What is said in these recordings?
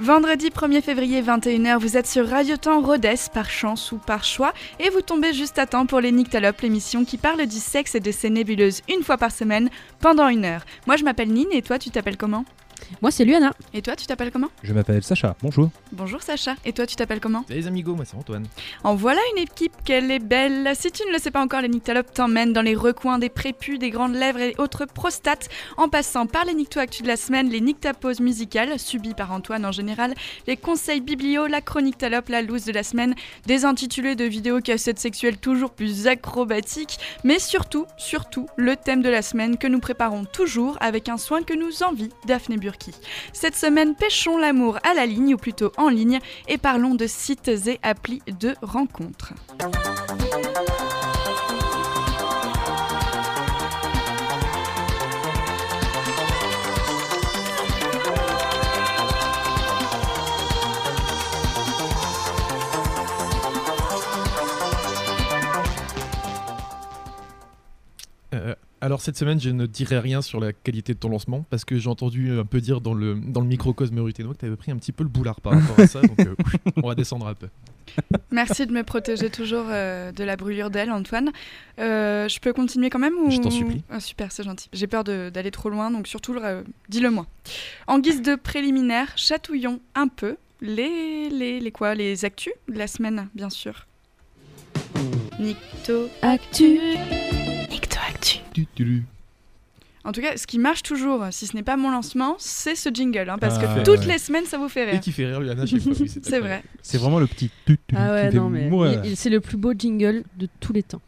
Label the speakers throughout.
Speaker 1: Vendredi 1er février 21h, vous êtes sur Radio Temps Rhodes par chance ou par choix et vous tombez juste à temps pour les Nyctalopes, l'émission qui parle du sexe et de ses nébuleuses une fois par semaine pendant une heure. Moi je m'appelle Nine et toi tu t'appelles comment?
Speaker 2: Moi, c'est Luana.
Speaker 1: Et toi tu t'appelles comment?
Speaker 3: Je m'appelle Sacha, bonjour.
Speaker 1: Bonjour Sacha. Et toi tu t'appelles comment?
Speaker 4: Salut les amigos, moi c'est Antoine.
Speaker 1: En voilà une équipe qu'elle est belle. Si tu ne le sais pas encore, les Nyctalopes t'emmènent dans les recoins des prépus, des grandes lèvres et autres prostates, en passant par les Nycto-actus de la semaine, les Nyctaposes musicales, subies par Antoine en général, les conseils biblio, la chronique talope, la loose de la semaine, des intitulés de vidéos cassettes sexuelles toujours plus acrobatiques, mais surtout, surtout, le thème de la semaine que nous préparons toujours avec un soin que nous envie Daphné Cette semaine, pêchons l'amour à la ligne, ou plutôt en ligne, et parlons de sites et applis de rencontres.
Speaker 4: Alors cette semaine, je ne dirai rien sur la qualité de ton lancement parce que j'ai entendu un peu dire dans le, dans le microcosme ruténo que tu avais pris un petit peu le boulard par rapport à ça. donc euh, on va descendre un peu.
Speaker 1: Merci de me protéger toujours euh, de la brûlure d'aile, Antoine. Euh, je peux continuer quand même ou...
Speaker 4: Je t'en supplie.
Speaker 1: Ah, super, c'est gentil. J'ai peur d'aller trop loin, donc surtout, euh, dis-le moi. En guise de préliminaire, chatouillons un peu les, les, les quoi? Les actus de la semaine, bien sûr. Nicto.
Speaker 2: Actu.
Speaker 1: En tout cas, ce qui marche toujours, si ce n'est pas mon lancement, c'est ce jingle, hein, parce
Speaker 3: Ah,
Speaker 1: que
Speaker 3: ouais,
Speaker 1: toutes
Speaker 3: ouais.
Speaker 1: les semaines, ça vous fait
Speaker 4: Et
Speaker 1: rire.
Speaker 4: qui fait rire Luana chaque fois. oui,
Speaker 1: C'est vrai.
Speaker 3: C'est vraiment le petit tut tut
Speaker 2: Ah ouais, non, mais c'est le plus beau jingle de tous les temps.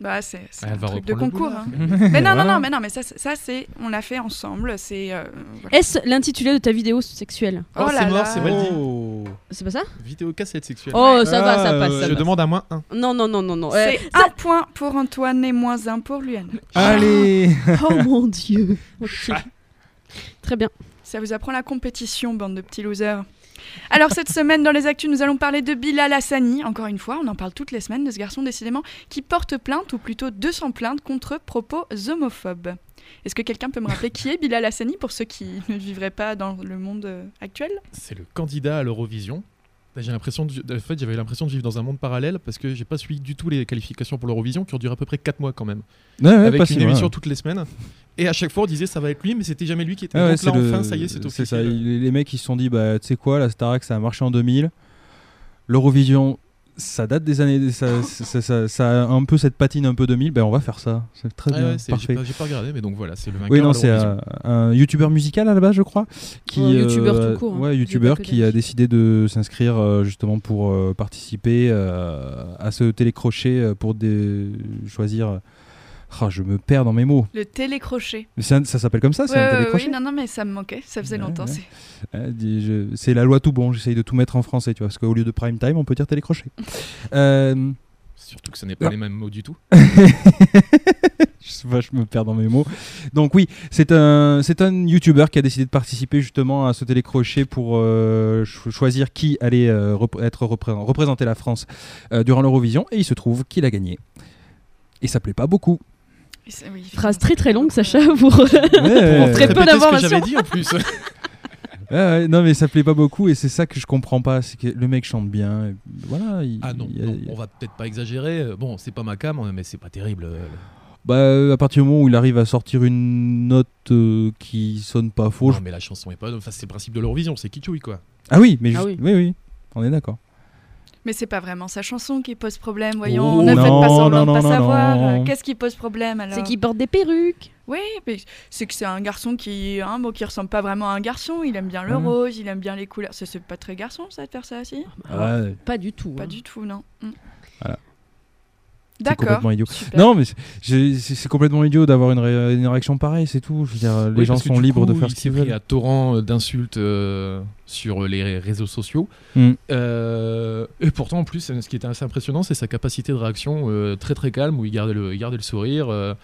Speaker 1: Bah, c'est
Speaker 4: Ah,
Speaker 1: un
Speaker 4: va
Speaker 1: truc de concours.
Speaker 4: boulard.
Speaker 1: hein. Mais non, non, non, mais non, mais ça, c'est- ça c'est, on l'a fait ensemble. C'est. euh, voilà.
Speaker 2: Est-ce l'intitulé de ta vidéo sexuelle
Speaker 4: Oh,
Speaker 1: Oh
Speaker 4: c'est
Speaker 1: là
Speaker 4: mort,
Speaker 1: là.
Speaker 4: c'est mal dit.
Speaker 3: Oh.
Speaker 2: C'est pas ça
Speaker 4: Vidéo cassette sexuelle.
Speaker 2: Oh, ça va, ça
Speaker 3: Ah,
Speaker 2: passe. ça
Speaker 4: je
Speaker 2: passe.
Speaker 4: demande à moins 1.
Speaker 2: Non, non, non, non, non. Euh,
Speaker 1: C'est un point pour Antoine et moins un pour Luan.
Speaker 3: Allez
Speaker 2: oh mon dieu. Ok. Très bien.
Speaker 1: Ça vous apprend la compétition, bande de petits losers. Alors cette semaine dans les actus, nous allons parler de Bilal Hassani. Encore une fois, on en parle toutes les semaines de ce garçon décidément qui porte plainte ou plutôt 200 plaintes contre propos homophobes. Est-ce que quelqu'un peut me rappeler qui est Bilal Hassani pour ceux qui ne vivraient pas dans le monde euh, actuel?
Speaker 4: C'est le candidat à l'Eurovision. Là, J'ai l'impression de, en fait, j'avais l'impression de vivre dans un monde parallèle parce que j'ai pas suivi du tout les qualifications pour l'Eurovision qui ont duré à peu près 4 mois quand même.
Speaker 3: Ouais, ouais,
Speaker 4: avec
Speaker 3: pas
Speaker 4: une
Speaker 3: si
Speaker 4: émission toutes les semaines. Et à chaque fois on disait ça va être lui, mais c'était jamais lui qui était.
Speaker 3: Ah ouais,
Speaker 4: Donc là
Speaker 3: le-
Speaker 4: enfin ça y est, c'est officiel.
Speaker 3: ça. Les les mecs ils se sont dit bah tu sais quoi, la Starac ça a marché en 2000. L'Eurovision ça date des années ça, ça, ça- ça a un peu cette patine un peu 2000, ben on va faire ça. C'est très
Speaker 4: Ouais,
Speaker 3: bien,
Speaker 4: ouais, j'ai
Speaker 3: parfait.
Speaker 4: pas, j'ai pas regardé, mais donc voilà, c'est le vainqueur.
Speaker 3: Oui, non, c'est un, un youtubeur musical à la base, je crois. Qui,
Speaker 2: Oh, youtubeur
Speaker 3: euh,
Speaker 2: tout court, hein.
Speaker 3: Ouais, youtubeur qui a décidé de s'inscrire euh, justement pour euh, participer euh, à ce télécrochet euh, pour des... choisir. Ah, je me perds dans mes mots.
Speaker 1: Le télécrochet.
Speaker 3: Mais ça s'appelle comme ça, c'est
Speaker 1: Ouais,
Speaker 3: un
Speaker 1: ouais,
Speaker 3: télécrochet
Speaker 1: oui, non, non, mais ça me manquait. Ça faisait
Speaker 3: Ouais,
Speaker 1: longtemps.
Speaker 3: ouais.
Speaker 1: c'est-
Speaker 3: Euh, la loi tout bon, j'essaye de tout mettre en français, tu vois, parce qu'au lieu de prime time, on peut dire télécrochet. Euh,
Speaker 4: Surtout que ce n'est pas
Speaker 3: Non.
Speaker 4: les mêmes mots du tout.
Speaker 3: je sais pas, je me perds dans mes mots. Donc oui, c'est un, c'est un YouTuber qui a décidé de participer justement à ce télécrochet pour euh, cho- choisir qui allait euh, être repré- représenter la France euh, durant l'Eurovision, et il se trouve qu'il a gagné. Et ça plaît pas beaucoup.
Speaker 1: Oui,
Speaker 2: Phrase très très longue,
Speaker 1: beaucoup, euh,
Speaker 2: Sacha, pour.
Speaker 3: Ouais,
Speaker 2: Très
Speaker 3: ouais,
Speaker 2: peu
Speaker 4: Répétez ce que
Speaker 2: d'informations.
Speaker 4: j'avais dit en plus.
Speaker 3: non mais ça plaît pas beaucoup, et c'est ça que je comprends pas, c'est que le mec chante bien. et voilà. il-
Speaker 4: ah non,
Speaker 3: il y a-
Speaker 4: non, on va peut-être pas exagérer. Euh, Bon, c'est pas ma cam, mais c'est pas terrible. euh,
Speaker 3: Bah, euh, à partir du moment où il arrive à sortir une note euh, qui sonne pas faux.
Speaker 4: Non,
Speaker 3: je-
Speaker 4: mais la chanson est pas. Enfin, c'est le principe de l'Eurovision, c'est kitschouille quoi.
Speaker 3: Ah oui, mais
Speaker 2: Ah
Speaker 3: juste-
Speaker 2: oui.
Speaker 3: oui, oui, on est d'accord.
Speaker 1: Mais c'est pas vraiment sa chanson qui pose problème, voyons.
Speaker 3: Oh,
Speaker 1: ne faites
Speaker 3: non,
Speaker 1: pas semblant de pas
Speaker 3: non,
Speaker 1: savoir.
Speaker 3: non.
Speaker 1: Euh, Qu'est-ce qui pose problème alors
Speaker 2: C'est qu'il porte des perruques.
Speaker 1: Oui, mais c'est que c'est un garçon qui, hein, bon, qui ressemble pas vraiment à un garçon. Il aime bien le
Speaker 3: Mhm.
Speaker 1: rose, il aime bien les couleurs. C'est c'est pas très garçon ça de faire ça aussi
Speaker 3: Ouais,
Speaker 2: Pas du tout.
Speaker 1: Pas
Speaker 2: hein.
Speaker 1: du tout, non. Mm. D'accord.
Speaker 3: complètement idiot.
Speaker 1: Super.
Speaker 3: Non, mais c'est- complètement idiot d'avoir une, ré- une réaction pareille, c'est tout. Je veux dire, les
Speaker 4: Oui,
Speaker 3: gens sont libres de faire
Speaker 4: il
Speaker 3: ce qu'ils
Speaker 4: s'est pris
Speaker 3: veulent.
Speaker 4: à torrent d'insultes euh, sur les ré- réseaux sociaux.
Speaker 3: Mm.
Speaker 4: Euh, et pourtant, en plus, ce qui était assez impressionnant, c'est sa capacité de réaction euh, très très calme, où il gardait le, il gardait le sourire. euh,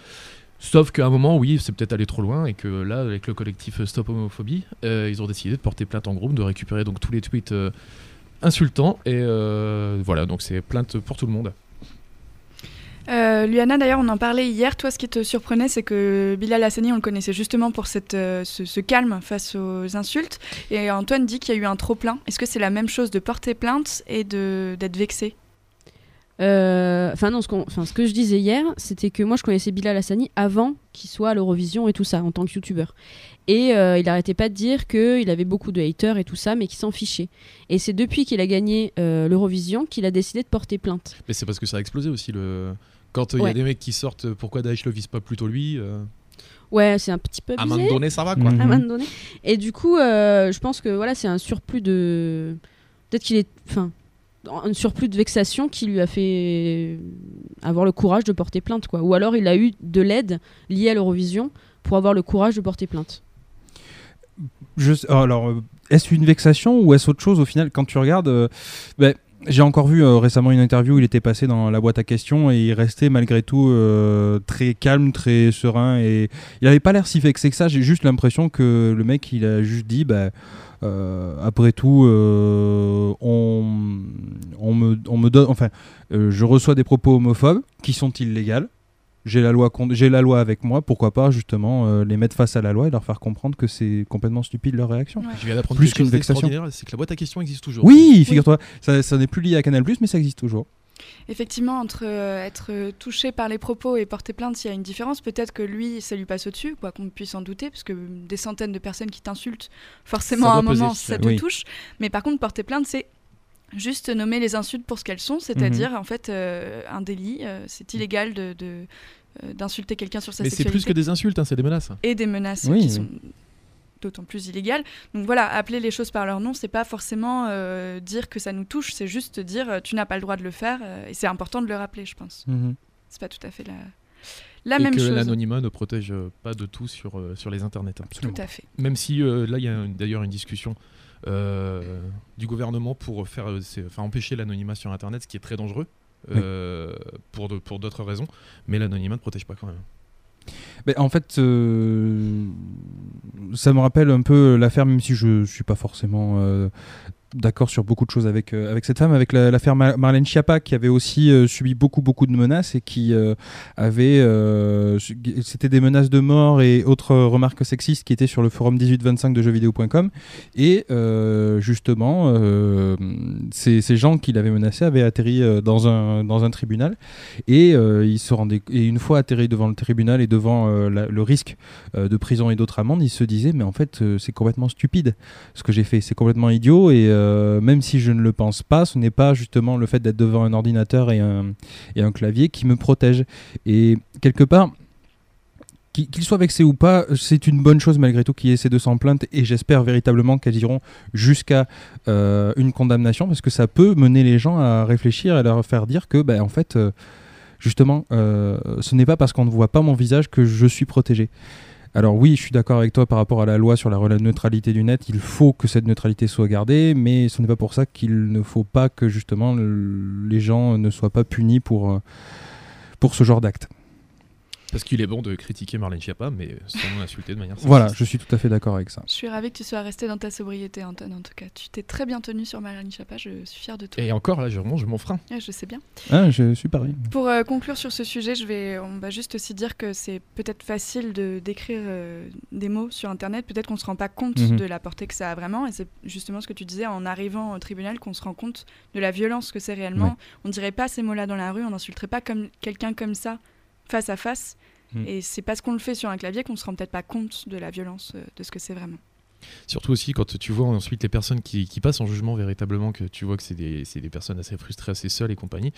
Speaker 4: sauf qu'à un moment, oui, c'est peut-être allé trop loin, et que là, avec le collectif Stop Homophobie, euh, ils ont décidé de porter plainte en groupe, de récupérer donc tous les tweets euh, insultants, et euh, voilà, donc c'est plainte pour tout le monde.
Speaker 1: Euh, Luana, d'ailleurs, on en parlait hier. Toi, ce qui te surprenait, c'est que Bilal Hassani, on le connaissait justement pour cette, euh, ce, calme face aux insultes. Et Antoine dit qu'il y a eu un trop-plein. Est-ce que c'est la même chose de porter plainte et d'être vexé
Speaker 2: Euh, Enfin non, ce, ce que je disais hier, c'était que moi je connaissais Bilal Hassani avant qu'il soit à l'Eurovision et tout ça, en tant que youtubeur. Et euh, il arrêtait pas de dire qu'il avait beaucoup de haters et tout ça, mais qu'il s'en fichait. Et c'est depuis qu'il a gagné euh, l'Eurovision qu'il a décidé de porter plainte.
Speaker 4: Mais c'est parce que ça a explosé aussi. Le... Quand il y
Speaker 2: Ouais.
Speaker 4: a des mecs qui sortent, pourquoi Daesh le vise pas plutôt lui euh,
Speaker 2: Ouais, c'est un petit peu
Speaker 4: À un moment donné, ça va quoi.
Speaker 2: À un moment donné. Et du coup, euh, je pense que voilà, c'est un surplus de. Peut-être qu'il est. Enfin, un surplus de vexation qui lui a fait avoir le courage de porter plainte, quoi. Ou alors il a eu de l'aide liée à l'Eurovision pour avoir le courage de porter plainte.
Speaker 3: Sais- alors, euh, est-ce une vexation ou est-ce autre chose au final Quand tu regardes, euh, ben, j'ai encore vu euh, récemment une interview où il était passé dans la boîte à questions et il restait malgré tout très calme, très serein et il avait pas l'air si vexé que ça. J'ai juste l'impression que le mec il a juste dit, bah, après tout, on, me, on me donne, enfin, je reçois des propos homophobes qui sont illégaux. J'ai la loi, j'ai la loi avec moi. Pourquoi pas justement euh, les mettre face à la loi et leur faire comprendre que c'est complètement stupide leur réaction.
Speaker 1: Ouais.
Speaker 4: Je viens d'apprendre
Speaker 3: Plus qu'une vexation.
Speaker 4: c'est que la boîte à questions existe toujours.
Speaker 3: Oui, figure-toi, ça, ça n'est plus lié à Canal+, mais ça existe toujours.
Speaker 1: Effectivement, entre euh, être touché par les propos et porter plainte, il y a une différence. Peut-être que lui, ça lui passe au-dessus, quoi qu'on puisse en douter, parce que des centaines de personnes qui t'insultent, forcément à un
Speaker 4: peser,
Speaker 1: moment,
Speaker 4: ça.
Speaker 1: ça te
Speaker 3: Oui.
Speaker 1: touche. Mais par contre, porter plainte, c'est juste nommer les insultes pour ce qu'elles sont, c'est-à-dire en fait euh, un délit. euh, c'est illégal de, de, euh, d'insulter quelqu'un sur sa
Speaker 4: Mais c'est
Speaker 1: sexualité
Speaker 4: plus que des insultes, hein, c'est des menaces.
Speaker 1: et des menaces
Speaker 3: Oui,
Speaker 1: qui
Speaker 3: oui.
Speaker 1: sont d'autant plus illégales. Donc voilà, appeler les choses par leur nom, c'est pas forcément euh, dire que ça nous touche, c'est juste dire euh, tu n'as pas le droit de le faire, euh, et c'est important de le rappeler, je pense. C'est pas tout à fait la, la
Speaker 4: et
Speaker 1: même
Speaker 4: que
Speaker 1: chose.
Speaker 4: l'anonymat ne protège pas de tout sur, sur les internets. hein.
Speaker 1: Tout à fait.
Speaker 4: Même si euh, là, il y a d'ailleurs une discussion euh, du gouvernement pour faire, euh, enfin, empêcher l'anonymat sur Internet, ce qui est très dangereux. euh, pour d'autres raisons, mais l'anonymat ne protège pas quand même.
Speaker 3: En fait, euh, ça me rappelle un peu l'affaire, même si je suis pas forcément euh, d'accord sur beaucoup de choses avec, euh, avec cette femme, avec la- l'affaire Mar- Marlène Schiappa, qui avait aussi euh, subi beaucoup, beaucoup de menaces et qui euh, avait. C'était des menaces de mort et autres remarques sexistes qui étaient sur le forum 1825 de jeuxvideo.com. Et justement, ces, ces gens qui l'avaient menacé avaient atterri dans, un, dans un tribunal et ils se rendaient et une fois atterri devant le tribunal et devant le risque de prison et d'autres amendes, ils se disaient mais en fait c'est complètement stupide ce que j'ai fait, c'est complètement idiot et euh, même si je ne le pense pas, ce n'est pas justement le fait d'être devant un ordinateur et un, clavier qui me protège. Et quelque part, qu'il soit vexé ou pas, c'est une bonne chose malgré tout qu'il y ait ces 200 plaintes et j'espère véritablement qu'elles iront jusqu'à euh, une condamnation parce que ça peut mener les gens à réfléchir et leur faire dire que, ben, en fait, euh, justement, ce n'est pas parce qu'on ne voit pas mon visage que je suis protégé. Alors oui, je suis d'accord avec toi par rapport à la loi sur la neutralité du net. Il faut que cette neutralité soit gardée, mais ce n'est pas pour ça qu'il ne faut pas que justement le- les gens ne soient pas punis pour, euh, pour ce genre d'acte.
Speaker 4: Parce qu'il est bon de critiquer Marlène Schiappa, mais sans l'insulter de manière
Speaker 3: Voilà, je suis tout à fait d'accord avec ça.
Speaker 1: Je suis ravie que tu sois resté dans ta sobriété, Anton, en tout cas. Tu t'es très bien tenu sur Marlène Schiappa, je suis fière de toi.
Speaker 4: Et encore, là, je mange mon frein.
Speaker 1: Ouais, je sais bien.
Speaker 3: Ah, je suis pareil.
Speaker 1: Pour euh, conclure sur ce sujet, je vais, on va juste aussi dire que c'est peut-être facile de d'écrire euh, des mots sur Internet. Peut-être qu'on se rend pas compte
Speaker 3: Mhm.
Speaker 1: de la portée que ça a vraiment. Et c'est justement ce que tu disais en arrivant au tribunal qu'on se rend compte de la violence que c'est réellement.
Speaker 3: Ouais.
Speaker 1: On dirait pas ces mots-là dans la rue. On n'insulterait pas comme quelqu'un comme ça face à face.
Speaker 3: Mhm.
Speaker 1: Et c'est parce qu'on le fait sur un clavier qu'on se rend peut-être pas compte de la violence euh, de ce que c'est vraiment.
Speaker 4: Surtout aussi quand tu vois ensuite les personnes qui, qui passent en jugement véritablement, que tu vois que c'est des, c'est des personnes assez frustrées, assez seules et compagnie,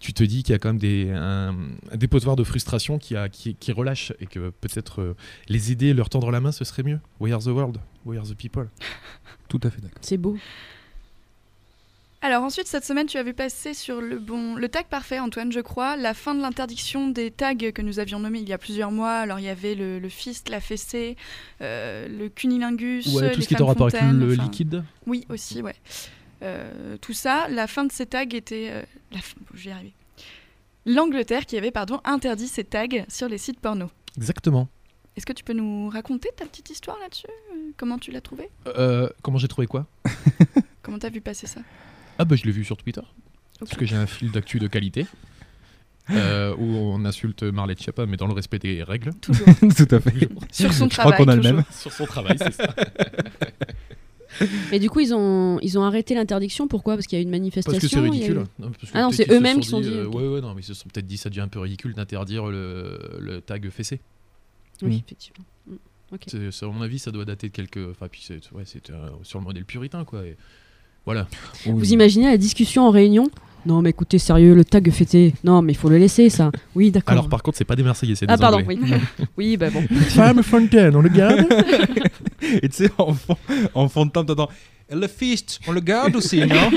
Speaker 4: tu te dis qu'il y a quand même des, un, un dépotoir de frustration qui, a, qui, qui relâche et que peut-être euh, les aider, leur tendre la main, ce serait mieux. We are the world, we are the people.
Speaker 3: Tout à fait d'accord.
Speaker 2: C'est beau.
Speaker 1: Alors ensuite, cette semaine, tu as vu passer sur le bon, le tag parfait, Antoine, je crois, la fin de l'interdiction des tags que nous avions nommés il y a plusieurs mois. Alors il y avait le, le fist, la fessée, euh, le cunilingus,
Speaker 4: Ouais,
Speaker 1: les
Speaker 4: tout ce qui est en rapport avec le
Speaker 1: enfin,
Speaker 4: liquide.
Speaker 1: Oui, aussi, ouais. Euh, tout ça, la fin de ces tags était... euh, la fin- bon, je vais y arriver. L'Angleterre qui avait, pardon, interdit ces tags sur les sites porno.
Speaker 4: Exactement.
Speaker 1: Est-ce que tu peux nous raconter ta petite histoire là-dessus? Comment tu l'as trouvé?
Speaker 4: Euh, comment j'ai trouvé quoi?
Speaker 1: Comment t'as vu passer ça?
Speaker 4: Ah bah je l'ai vu sur Twitter. Parce que j'ai un fil d'actu de qualité. euh, où on insulte Marley Chiappa, mais dans le respect des règles.
Speaker 1: Toujours.
Speaker 3: Tout à fait.
Speaker 1: Sur son
Speaker 3: Je crois
Speaker 1: travail.
Speaker 3: qu'on a le même.
Speaker 4: Sur son travail, c'est ça.
Speaker 2: Mais du coup, ils ont, ils ont arrêté l'interdiction. Pourquoi? Parce qu'il y a eu une manifestation.
Speaker 4: Parce que c'est
Speaker 2: eu-
Speaker 4: ridicule. Non, parce que
Speaker 2: Ah non, c'est eux-mêmes qui sont dit,
Speaker 4: euh,
Speaker 2: ok.
Speaker 4: ouais, ouais, non, mais ils se sont peut-être dit ça devient un peu ridicule d'interdire le, le tag fessé.
Speaker 2: Oui,
Speaker 3: Mm.
Speaker 2: effectivement. Mm.
Speaker 4: C'est- À mon avis, ça doit dater de quelques. Enfin, puis c'est ouais, c'est, euh, sur le modèle puritain, quoi. Et voilà.
Speaker 2: Vous imaginez la discussion en réunion Non, mais écoutez, sérieux, le tag fêté. Non, mais il faut le laisser, ça. Oui, d'accord.
Speaker 4: Alors, par contre, c'est pas des Marseillais, c'est des
Speaker 2: ah, pardon,
Speaker 4: Anglais.
Speaker 2: oui. oui, bah bon.
Speaker 4: Femme Fontaine, on le garde
Speaker 3: Et tu sais, en fond, en fond de temps, t'entends le fist, on le garde aussi, non?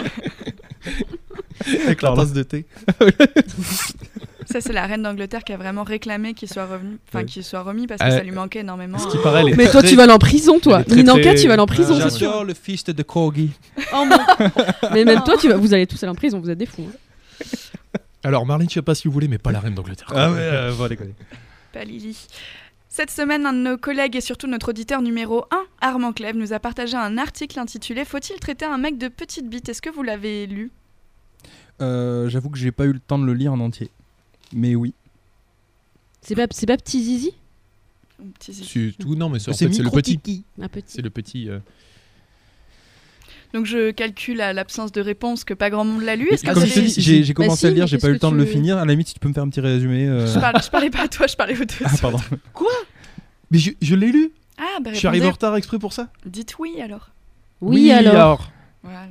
Speaker 4: Avec la tasse de thé.
Speaker 1: Ça, c'est la reine d'Angleterre qui a vraiment réclamé qu'il soit revenu, enfin
Speaker 3: Ouais.
Speaker 1: qu'il soit remis parce que
Speaker 4: Euh,
Speaker 1: ça lui manquait énormément.
Speaker 4: Ce qui paraît, elle est
Speaker 2: Mais toi, tu vas aller en prison, toi.
Speaker 4: très,
Speaker 2: Ninanka,
Speaker 4: très-
Speaker 2: tu vas aller en prison,
Speaker 4: Ah,
Speaker 2: c'est sûr.
Speaker 3: J'adore le fist de Corgi.
Speaker 2: Oh, mon- mais même toi, tu vas, vous allez tous aller en prison, vous êtes des fous. hein.
Speaker 4: Alors, Marlene Chiappa, si vous voulez, mais pas la reine d'Angleterre.
Speaker 3: Ah ouais, euh, bon, déconner.
Speaker 1: Pas Lily. Cette semaine, un de nos collègues et surtout notre auditeur numéro 1, Armand Clève, nous a partagé un article intitulé Faut-il traiter un mec de petite bite? Est-ce que vous l'avez lu?
Speaker 3: Euh, J'avoue que j'ai pas eu le temps de le lire en entier. Mais oui.
Speaker 2: C'est pas, c'est pas petit zizi
Speaker 1: Ou petit zizi
Speaker 4: C'est tout, non, mais c'est en
Speaker 3: C'est
Speaker 4: fait, c'est le petit.
Speaker 3: micro-tiki.
Speaker 2: Un petit.
Speaker 4: C'est le petit. euh,
Speaker 1: Donc je calcule à l'absence de réponse que pas grand monde l'a lu.
Speaker 3: Et
Speaker 1: Est-ce que
Speaker 3: Comme
Speaker 1: vous
Speaker 3: je te
Speaker 1: avez-
Speaker 3: dis, j'ai j'ai
Speaker 2: Bah
Speaker 3: commencé
Speaker 2: si,
Speaker 3: à le lire,
Speaker 2: mais
Speaker 3: j'ai pas eu le temps
Speaker 2: que
Speaker 3: de le
Speaker 2: tu-
Speaker 3: finir. À la limite, si tu peux me faire un petit résumé. euh,
Speaker 1: je, parle- je parlais pas à toi, je parlais aux deux.
Speaker 3: Ah, pardon.
Speaker 4: Mais je, je l'ai lu
Speaker 1: Ah, bah
Speaker 4: Je suis arrivé en
Speaker 1: répondez.
Speaker 4: retard exprès pour ça
Speaker 1: Dites oui alors.
Speaker 2: Oui, alors.
Speaker 1: Voilà.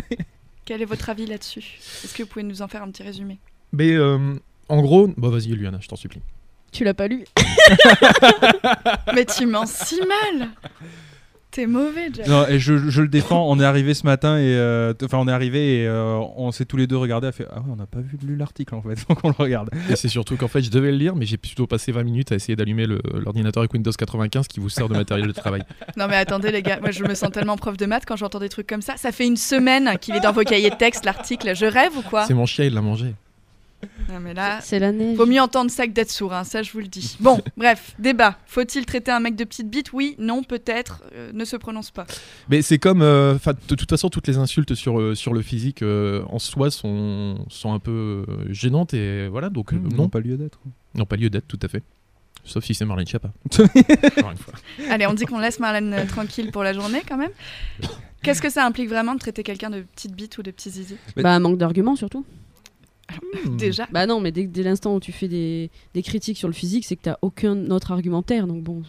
Speaker 1: Quel est votre avis là-dessus? Est-ce que vous pouvez nous en faire un petit résumé?
Speaker 4: Mais euh, en gros, bah vas-y, Luana, je t'en supplie.
Speaker 2: Tu l'as pas lu
Speaker 1: Mais tu mens si mal T'es mauvais, Jack.
Speaker 3: Non, et je, je le défends. On est arrivé ce matin et euh, enfin on est arrivé et euh, on s'est tous les deux regardés. A fait ah ouais, on n'a pas vu lu l'article en fait, donc on le regarde.
Speaker 4: Et c'est surtout qu'en fait, je devais le lire, mais j'ai plutôt passé 20 minutes à essayer d'allumer l'ordinateur avec Windows 95 qui vous sert de matériel de travail.
Speaker 1: Non mais attendez les gars, moi je me sens tellement prof de maths quand j'entends des trucs comme ça. Ça fait une semaine qu'il est dans vos cahiers de texte, l'article. Je rêve ou quoi?
Speaker 4: C'est mon chien, il l'a mangé.
Speaker 1: Non mais là,
Speaker 2: C'est la neige.
Speaker 1: Vaut mieux entendre ça que d'être sourd, hein, ça je vous le dis. Bon, bref, débat. Faut-il traiter un mec de petite bite Oui, non, peut-être. euh, ne se prononce pas.
Speaker 4: Mais c'est comme, euh, de toute façon, toutes les insultes sur, euh, sur le physique euh, en soi sont, sont un peu gênantes et voilà, donc
Speaker 3: Ils
Speaker 4: non,
Speaker 3: n'ont pas lieu d'être.
Speaker 4: n'ont pas lieu d'être, tout à fait. Sauf si c'est Marlène fois.
Speaker 1: Allez, on dit qu'on laisse Marlène tranquille pour la journée quand même. Qu'est-ce que ça implique vraiment de traiter quelqu'un de petite bite ou de petit zizi?
Speaker 2: Bah, manque d'arguments surtout.
Speaker 4: Hmm.
Speaker 1: Déjà.
Speaker 2: Bah non, mais dès, dès l'instant où tu fais des, des critiques sur le physique, c'est que t'as aucun autre argumentaire. Donc bon,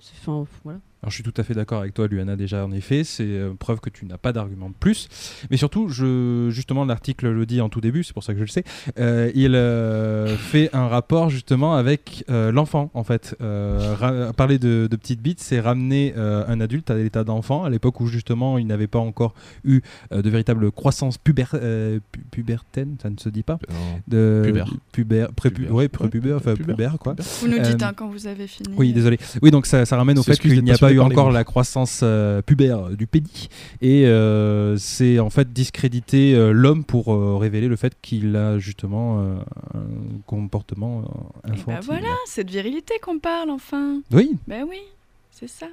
Speaker 2: c'est- enfin, voilà.
Speaker 3: Alors je suis tout à fait d'accord avec toi, Luana, déjà en effet, c'est euh, preuve que tu n'as pas d'argument de plus. Mais surtout, je, justement, l'article le dit en tout début, c'est pour ça que je le sais, euh, il euh, fait un rapport justement avec euh, l'enfant, en fait. Euh, parler de, de petite bite, c'est ramener euh, un adulte à l'état d'enfant, à l'époque où justement il n'avait pas encore eu euh, de véritable croissance puber, euh, pu- pubertaine, ça ne se dit pas de
Speaker 4: Pubère.
Speaker 3: pubère, prépubère,
Speaker 4: Pubère.
Speaker 3: ouais, prépubère, enfin
Speaker 4: Pubère.
Speaker 3: quoi.
Speaker 1: Vous nous dites
Speaker 3: Euh,
Speaker 1: hein, quand vous avez fini.
Speaker 3: Oui, désolé. Oui, donc ça, ça ramène au fait qu'il n'y a pas
Speaker 4: passionné
Speaker 3: eu encore la croissance euh, pubère du pédi. Et euh, c'est en fait discréditer euh, l'homme pour euh, révéler le fait qu'il a justement euh, un comportement euh,
Speaker 1: Et
Speaker 3: infantile.
Speaker 1: bah voilà, c'est de virilité qu'on parle enfin.
Speaker 3: Oui,
Speaker 1: Ben oui, c'est ça.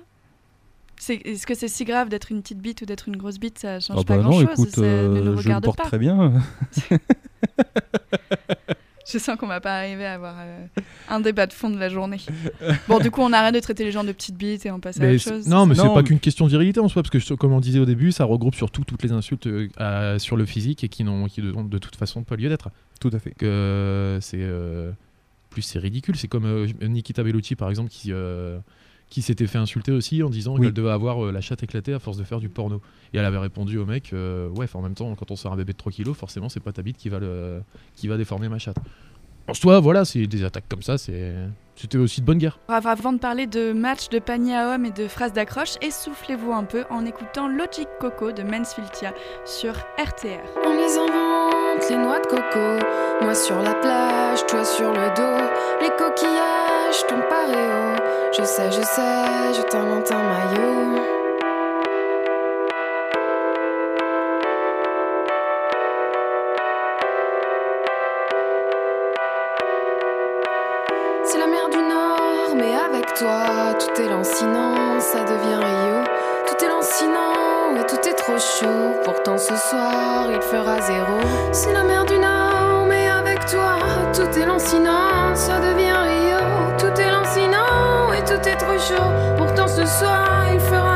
Speaker 1: Est-ce que c'est si grave d'être une petite bite ou d'être une grosse bite Ça change
Speaker 3: Ah
Speaker 1: pas
Speaker 3: bah non,
Speaker 1: grand-chose.
Speaker 3: euh, je le porte
Speaker 1: pas.
Speaker 3: très bien.
Speaker 1: Je sens qu'on va pas arriver à avoir euh, un débat de fond de la journée. Bon, du coup, on arrête de traiter les gens de petites bites et on passe à
Speaker 4: Mais
Speaker 1: autre
Speaker 4: c'est-
Speaker 1: chose.
Speaker 4: non, mais c'est pas
Speaker 3: mais-
Speaker 4: qu'une question de virilité en soi, parce que comme on disait au début, ça regroupe surtout toutes les insultes euh, à- sur le physique et qui n'ont qui de toute façon pas lieu d'être.
Speaker 3: Tout à fait.
Speaker 4: Que c'est euh, plus c'est ridicule. C'est comme euh, Nikita Bellucci par exemple qui euh, qui s'était fait insulter aussi en disant
Speaker 3: Oui.
Speaker 4: qu'elle devait avoir euh, la chatte éclatée à force de faire du porno. Et elle avait répondu au mec, euh, ouais, en même temps, quand on sort un bébé de 3 kilos, forcément, c'est pas ta bite qui va le qui va déformer ma chatte. En soi, voilà, c'est des attaques comme ça, c'est c'était aussi de bonne guerre.
Speaker 1: Bravo, Avant de parler de match de panier à hommes et de phrases d'accroche, essoufflez-vous un peu en écoutant Logic Coco de Mansfieldia sur RTR.
Speaker 5: On les invente, les noix de coco. Moi sur la plage, toi sur le dos. Les coquillages tombent paréo. Je sais, je sais, je t'invente un maillot. C'est la mer du Nord, mais avec toi, tout est lancinant, ça devient Rio. Tout est lancinant et tout est trop chaud. Pourtant ce soir il fera zéro. C'est la mer du Nord, mais avec toi tout lancinant, ça devient Rio. Trop chaud. Pourtant ce soir il fera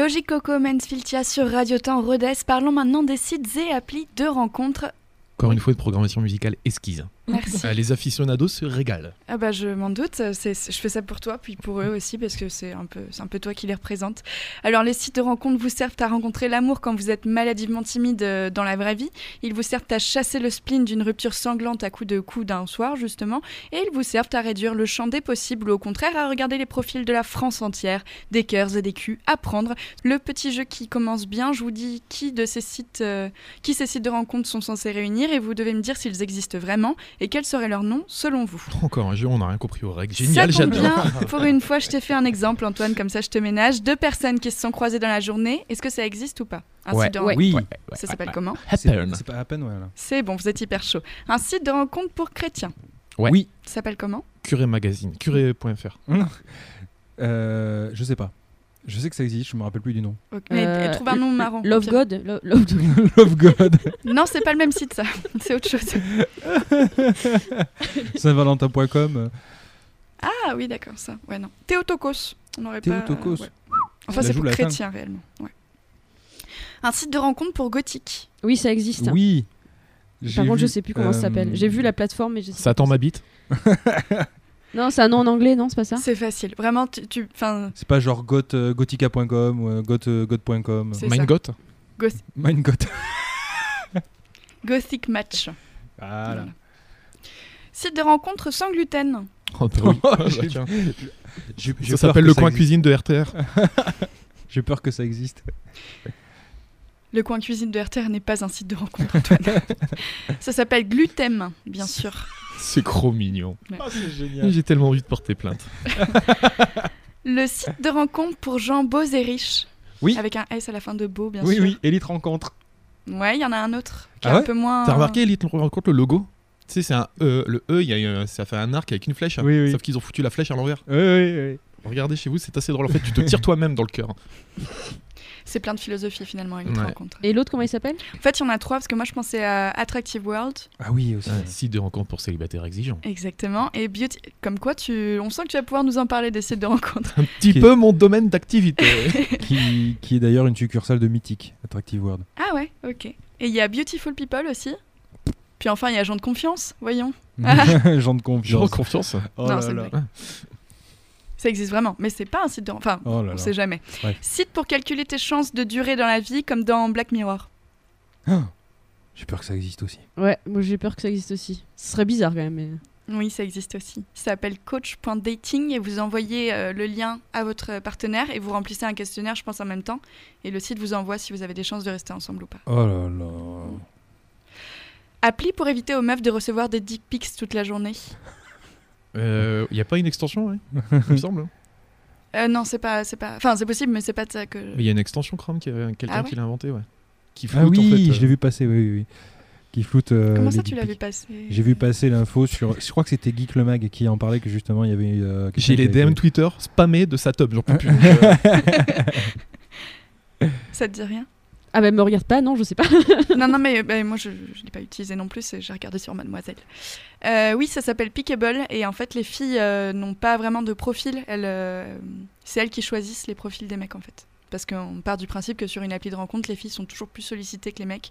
Speaker 1: Logique Coco Mansfieldia sur Radio Temps Rodez. Parlons maintenant des sites et applis de rencontres.
Speaker 4: Encore une fois, une programmation musicale esquisse.
Speaker 1: Merci.
Speaker 4: Euh, les aficionados se régalent.
Speaker 1: Ah bah je m'en doute, c'est, c'est- je fais ça pour toi, puis pour eux aussi, parce que c'est un, peu, c'est un peu toi qui les représente. Alors les sites de rencontres vous servent à rencontrer l'amour quand vous êtes maladivement timide euh, dans la vraie vie. Ils vous servent à chasser le spleen d'une rupture sanglante à coups de coups d'un soir, justement. Et ils vous servent à réduire le champ des possibles ou au contraire à regarder les profils de la France entière, des cœurs et des culs, à prendre. Le petit jeu qui commence bien, je vous dis qui de ces sites, euh, qui ces sites de rencontres sont censés réunir et vous devez me dire s'ils existent vraiment et quel serait leur nom selon vous?
Speaker 4: Encore un jeu, on n'a rien compris aux règles. Génial,
Speaker 1: ça tombe
Speaker 4: j'adore.
Speaker 1: bien. Pour une fois, je t'ai fait un exemple, Antoine, comme ça je te ménage. Deux personnes qui se sont croisées dans la journée. Est-ce que ça existe ou pas? Un
Speaker 4: Ouais.
Speaker 1: site de
Speaker 2: Ouais.
Speaker 3: Oui,
Speaker 4: Ouais,
Speaker 1: Ça s'appelle comment?
Speaker 4: Happen.
Speaker 3: c'est pas à peine, ouais.
Speaker 1: C'est bon, vous êtes hyper chaud. Un site de rencontre pour chrétiens.
Speaker 4: Ouais.
Speaker 3: Oui,
Speaker 1: Ça s'appelle comment?
Speaker 4: Curé Magazine, curé.fr.
Speaker 3: euh, je sais pas. Je sais que ça existe, je me rappelle plus du nom.
Speaker 1: Ok. Mais
Speaker 2: Euh,
Speaker 1: trouve un nom marrant.
Speaker 2: Love. God Lo- Love
Speaker 3: Love God.
Speaker 1: Non, c'est pas le même site, ça. c'est autre chose.
Speaker 3: Saint-Valentin.com. euh,
Speaker 1: Ah oui, d'accord, ça. Ouais, non. Théotokos. On aurait pas.
Speaker 3: Théotokos.
Speaker 1: ouais. Enfin, c'est pour
Speaker 3: latine.
Speaker 1: chrétiens, réellement. Ouais. Un site de rencontre pour gothique.
Speaker 2: Oui, ça existe.
Speaker 3: Oui.
Speaker 2: Par contre,
Speaker 3: vu,
Speaker 2: je sais plus comment ça
Speaker 3: euh,
Speaker 2: s'appelle. J'ai vu la plateforme, mais je sais
Speaker 4: Satan m'habite.
Speaker 2: Non, c'est un nom en anglais, non, c'est pas ça
Speaker 1: C'est facile. Vraiment, tu.
Speaker 3: C'est pas genre goth, euh, gothica.com ou euh, goth, euh, goth.com.
Speaker 1: C'est ça.
Speaker 4: Mindgot.
Speaker 3: Mindgoth.
Speaker 1: Gothic Match.
Speaker 3: Voilà.
Speaker 1: Voilà. Site de rencontre sans gluten.
Speaker 4: Oh, bah oui. Ah, bah, Ça s'appelle le
Speaker 3: ça
Speaker 4: coin
Speaker 3: existe.
Speaker 4: cuisine de RTR.
Speaker 3: J'ai peur que ça existe.
Speaker 1: Le coin cuisine de RTR n'est pas un site de rencontre, Antoine. ça s'appelle Glutem, bien sûr.
Speaker 4: C'est trop mignon.
Speaker 1: Ouais.
Speaker 3: Ah, c'est génial.
Speaker 4: J'ai tellement envie de porter plainte.
Speaker 1: Le site de rencontre pour gens beaux et riches.
Speaker 3: Oui.
Speaker 1: Avec un S à la fin de beau, bien
Speaker 3: Oui,
Speaker 1: sûr.
Speaker 3: oui, Elite Rencontre.
Speaker 1: Ouais, il y en a un autre qui
Speaker 3: Ah
Speaker 1: est un
Speaker 3: ouais
Speaker 1: peu moins.
Speaker 4: T'as remarqué, Elite rencontre le logo? Tu sais, c'est un E. Le E, il y a ça fait un arc avec une flèche.
Speaker 3: Oui, oui.
Speaker 4: Sauf qu'ils ont foutu la flèche à l'envers.
Speaker 3: Oui, oui, oui.
Speaker 4: Regardez chez vous, c'est assez drôle. En fait, tu te tires toi-même dans le cœur.
Speaker 1: C'est plein de philosophie finalement, une
Speaker 4: Ouais.
Speaker 1: rencontre.
Speaker 2: Et l'autre, comment il s'appelle?
Speaker 1: En fait, il y en a trois parce que moi je pensais à Attractive World,
Speaker 3: Ah oui, aussi.
Speaker 4: Un site de rencontre pour célibataires exigeants.
Speaker 1: exactement, et Beauty. Comme quoi, tu... on sent que tu vas pouvoir nous en parler des sites de rencontre.
Speaker 4: Un petit
Speaker 3: Qui-
Speaker 4: peu mon domaine d'activité.
Speaker 3: qui, qui est d'ailleurs une succursale de Mythique, Attractive World.
Speaker 1: Ah ouais, ok. Et il y a Beautiful People aussi. Puis enfin, il y a Gens de confiance, voyons.
Speaker 3: Gens de confiance.
Speaker 4: confiance.
Speaker 3: Oh
Speaker 1: Non,
Speaker 3: là
Speaker 1: c'est
Speaker 3: là.
Speaker 1: Ça existe vraiment, mais c'est pas un site de. Enfin,
Speaker 3: Oh là
Speaker 1: on sait jamais. Site pour calculer tes chances de durer dans la vie, comme dans Black Mirror.
Speaker 3: J'ai peur que ça existe aussi.
Speaker 2: Ouais, moi j'ai peur que ça existe aussi. Ce serait bizarre quand même. Mais...
Speaker 1: Oui, ça existe aussi. Ça s'appelle coach.dating et vous envoyez euh, le lien à votre partenaire et vous remplissez un questionnaire, je pense, en même temps. Et le site vous envoie si vous avez des chances de rester ensemble ou pas.
Speaker 3: Oh là là.
Speaker 1: Appli pour éviter aux meufs de recevoir des dick pics toute la journée.
Speaker 4: Il n'y a pas une extension, ouais, il me semble. hein.
Speaker 1: Euh, non, c'est pas, c'est pas. Enfin, c'est possible, mais c'est pas de ça que.
Speaker 4: Il y a une extension Chrome, qui a- quelqu'un
Speaker 1: Ah ouais
Speaker 4: qui l'a inventé, ouais. Qui
Speaker 3: Ah
Speaker 4: floute,
Speaker 3: oui,
Speaker 4: en fait,
Speaker 3: je
Speaker 4: euh,
Speaker 3: l'ai vu passer, oui, oui, oui. Qui floute. euh,
Speaker 1: Comment ça, tu l'as vu passer
Speaker 3: J'ai vu passer l'info sur. Je crois que c'était Geek le Mag qui en parlait que justement il y avait. euh,
Speaker 4: J'ai les DM Twitter spammés de sa top, j'en peux plus. euh,
Speaker 1: Ça te dit rien?
Speaker 2: Ah bah me regarde pas, non, je sais pas.
Speaker 1: Non, non, mais bah, moi, je ne l'ai pas utilisé non plus, et j'ai regardé sur Mademoiselle. Euh, oui, ça s'appelle Pickable, et en fait, les filles euh, n'ont pas vraiment de profil. Elles, euh, c'est elles qui choisissent les profils des mecs, en fait. Parce qu'on part du principe que sur une appli de rencontre, les filles sont toujours plus sollicitées que les mecs.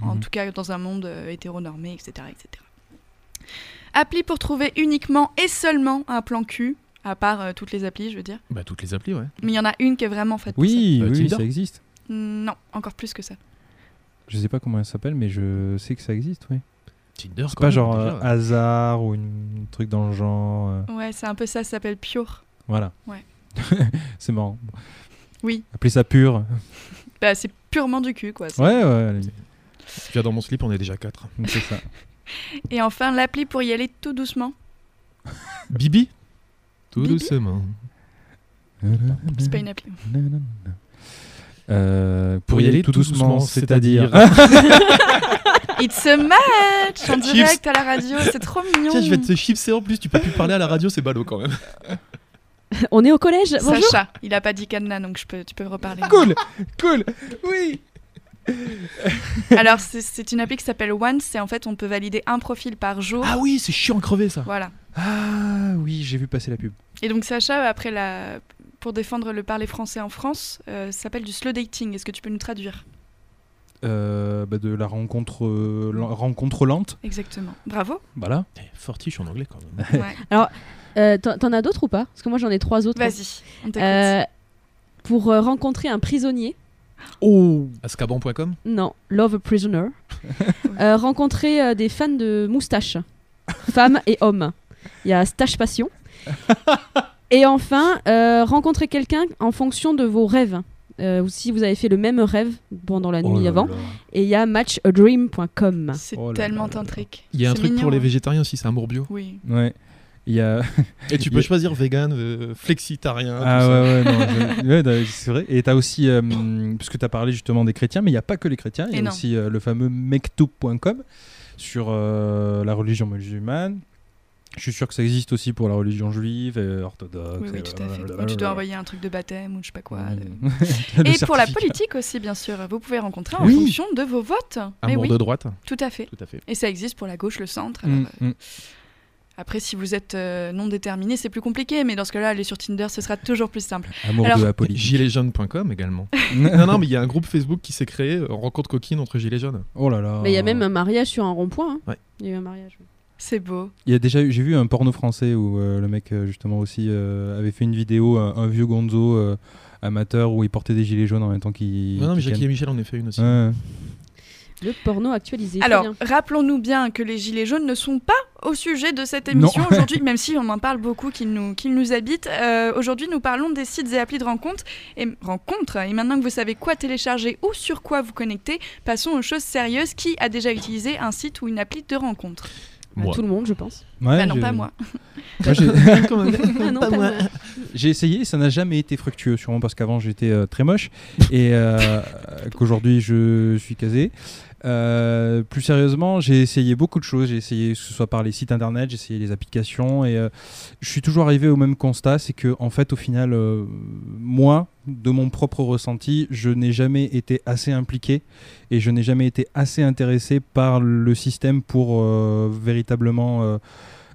Speaker 1: En
Speaker 3: Mhm.
Speaker 1: tout cas, dans un monde euh, hétéronormé, etc., etc. Appli pour trouver uniquement et seulement un plan cul, à part euh, toutes les applis, je veux dire.
Speaker 4: bah, toutes les applis, ouais.
Speaker 1: Mais il y en a une qui est vraiment faite pour
Speaker 3: Oui,
Speaker 4: Euh,
Speaker 3: oui,
Speaker 4: Tinder
Speaker 3: ça existe.
Speaker 1: Non, encore plus que ça.
Speaker 3: Je sais pas comment elle s'appelle, mais je sais que ça existe, oui.
Speaker 4: Tinder,
Speaker 3: C'est pas
Speaker 4: même,
Speaker 3: genre
Speaker 4: déjà,
Speaker 3: euh,
Speaker 4: ouais.
Speaker 3: hasard ou une truc dans le genre. euh,
Speaker 1: Ouais, c'est un peu ça, ça s'appelle Pure.
Speaker 3: Voilà.
Speaker 1: Ouais.
Speaker 3: c'est marrant.
Speaker 1: Oui,
Speaker 3: Appelez ça pur.
Speaker 1: bah, c'est purement du cul, quoi.
Speaker 3: Ouais, ouais, allez,
Speaker 4: Tu viens dans mon slip, on est déjà 4.
Speaker 3: c'est ça.
Speaker 1: Et enfin, l'appli pour y aller tout doucement.
Speaker 4: Bibi? Tout
Speaker 1: Bibi?
Speaker 4: doucement.
Speaker 1: C'est pas une appli.
Speaker 3: Euh, pour y aller tout doucement, c'est-à-dire.
Speaker 1: It's a match en direct à la radio, c'est trop mignon.
Speaker 4: Tiens, je vais te chipser en plus, tu peux plus parler à la radio, c'est ballot quand même.
Speaker 2: On est au collège, bonjour.
Speaker 1: Sacha, il a pas dit cadenas, donc je peux, tu peux reparler.
Speaker 3: cool, cool, oui.
Speaker 1: Alors, c'est- une appli qui s'appelle Once, et en fait, on peut valider un profil par jour.
Speaker 4: Ah oui, c'est chiant à crever ça.
Speaker 1: Voilà.
Speaker 3: Ah oui, j'ai vu passer la pub.
Speaker 1: Et donc, Sacha, après la... pour défendre le parler français en France, euh, ça s'appelle du slow dating. Est-ce que tu peux nous traduire
Speaker 3: Euh, bah, de la rencontre, euh, rencontre lente.
Speaker 1: Exactement. Bravo.
Speaker 3: Voilà.
Speaker 4: Eh, Fortiche en anglais quand même.
Speaker 1: Ouais.
Speaker 2: Euh, T'en as d'autres ou pas? Parce que moi j'en ai trois autres.
Speaker 1: Vas-y.
Speaker 2: Euh, pour euh, rencontrer un prisonnier.
Speaker 4: Oh Ascaban.com
Speaker 2: Non, Love a Prisoner. Euh, rencontrer euh, des fans de moustaches, femmes et hommes. Il y a Stache Passion. et enfin, euh, rencontrer quelqu'un en fonction de vos rêves. Euh, ou si vous avez fait le même rêve pendant la
Speaker 3: Oh
Speaker 2: nuit
Speaker 3: là
Speaker 2: avant.
Speaker 3: là.
Speaker 2: Et il y a matchadream.com.
Speaker 1: C'est
Speaker 3: Oh
Speaker 1: tellement un trick.
Speaker 4: Il y a un truc
Speaker 1: mignon,
Speaker 4: pour les
Speaker 1: hein.
Speaker 4: végétariens aussi, c'est Amour Bio.
Speaker 1: Oui.
Speaker 3: Ouais. Il y a.
Speaker 4: Et tu peux
Speaker 3: a-
Speaker 4: choisir vegan, euh, flexitarien. tout
Speaker 3: Ah
Speaker 4: ça.
Speaker 3: ouais, ouais, ouais, d'ailleurs, c'est vrai. Et t'as aussi, euh, puisque tu as parlé justement des chrétiens, mais il n'y a pas que les chrétiens, il y a
Speaker 1: non.
Speaker 3: aussi euh, le fameux mektoub.com sur euh, la religion musulmane. Je suis sûr que ça existe aussi pour la religion juive, et orthodoxe.
Speaker 1: Oui, oui, tout à fait.
Speaker 3: blablabla.
Speaker 1: Tu dois envoyer un truc de baptême ou je sais pas quoi. de- Et pour la politique aussi, bien sûr. Vous pouvez rencontrer en
Speaker 3: Oui.
Speaker 1: fonction de vos votes. Mais
Speaker 4: Amour
Speaker 1: oui,
Speaker 4: de droite,
Speaker 1: tout à fait.
Speaker 4: tout à fait.
Speaker 1: Et ça existe pour la gauche, le centre. alors,
Speaker 3: Mm,
Speaker 1: euh,
Speaker 3: mm.
Speaker 1: Après, si vous êtes euh, non déterminé, c'est plus compliqué. Mais dans ce cas-là, aller sur Tinder, ce sera toujours plus simple.
Speaker 3: Amour
Speaker 1: Alors-
Speaker 3: de la politique.
Speaker 4: Giletsjaunes.com également. non, non, mais il y a un groupe Facebook qui s'est créé, euh, rencontre coquine entre gilets jaunes.
Speaker 3: Oh là là.
Speaker 2: Mais il y a même un mariage sur un rond-point. hein.
Speaker 4: Ouais.
Speaker 2: Il y a eu un mariage. ouais.
Speaker 1: C'est beau.
Speaker 3: Il y a déjà eu, j'ai vu un porno français où euh, le mec euh, justement aussi euh, avait fait une vidéo, un, un vieux gonzo euh, amateur où il portait des gilets jaunes en même temps qu'il.
Speaker 4: non, non, mais Jackie et. Michel en ont fait une aussi.
Speaker 3: Ouais.
Speaker 2: Le porno actualisé.
Speaker 1: Alors, rappelons-nous bien que les gilets jaunes ne sont pas au sujet de cette émission aujourd'hui, même si on en parle beaucoup, qu'ils nous, qu'ils nous habitent. Euh, aujourd'hui, nous parlons des sites et applis de rencontres. Et, rencontres. Et maintenant que vous savez quoi télécharger ou sur quoi vous connecter, passons aux choses sérieuses. Qui a déjà utilisé un site ou une appli de rencontre?
Speaker 4: Moi.
Speaker 2: Tout le monde, je pense.
Speaker 3: Ouais,
Speaker 1: Bah non,
Speaker 3: j'ai-
Speaker 1: pas moi.
Speaker 3: moi, j'ai-
Speaker 2: Ah non, pas moi.
Speaker 3: J'ai essayé, ça n'a jamais été fructueux, sûrement parce qu'avant j'étais euh, très moche et euh, qu'aujourd'hui je suis casé. Euh, plus sérieusement, j'ai essayé beaucoup de choses. J'ai essayé, que ce soit par les sites internet, j'ai essayé les applications et euh, je suis toujours arrivé au même constat c'est que, en fait, au final, euh, moi, de mon propre ressenti, je n'ai jamais été assez impliqué et je n'ai jamais été assez intéressé par le système pour véritablement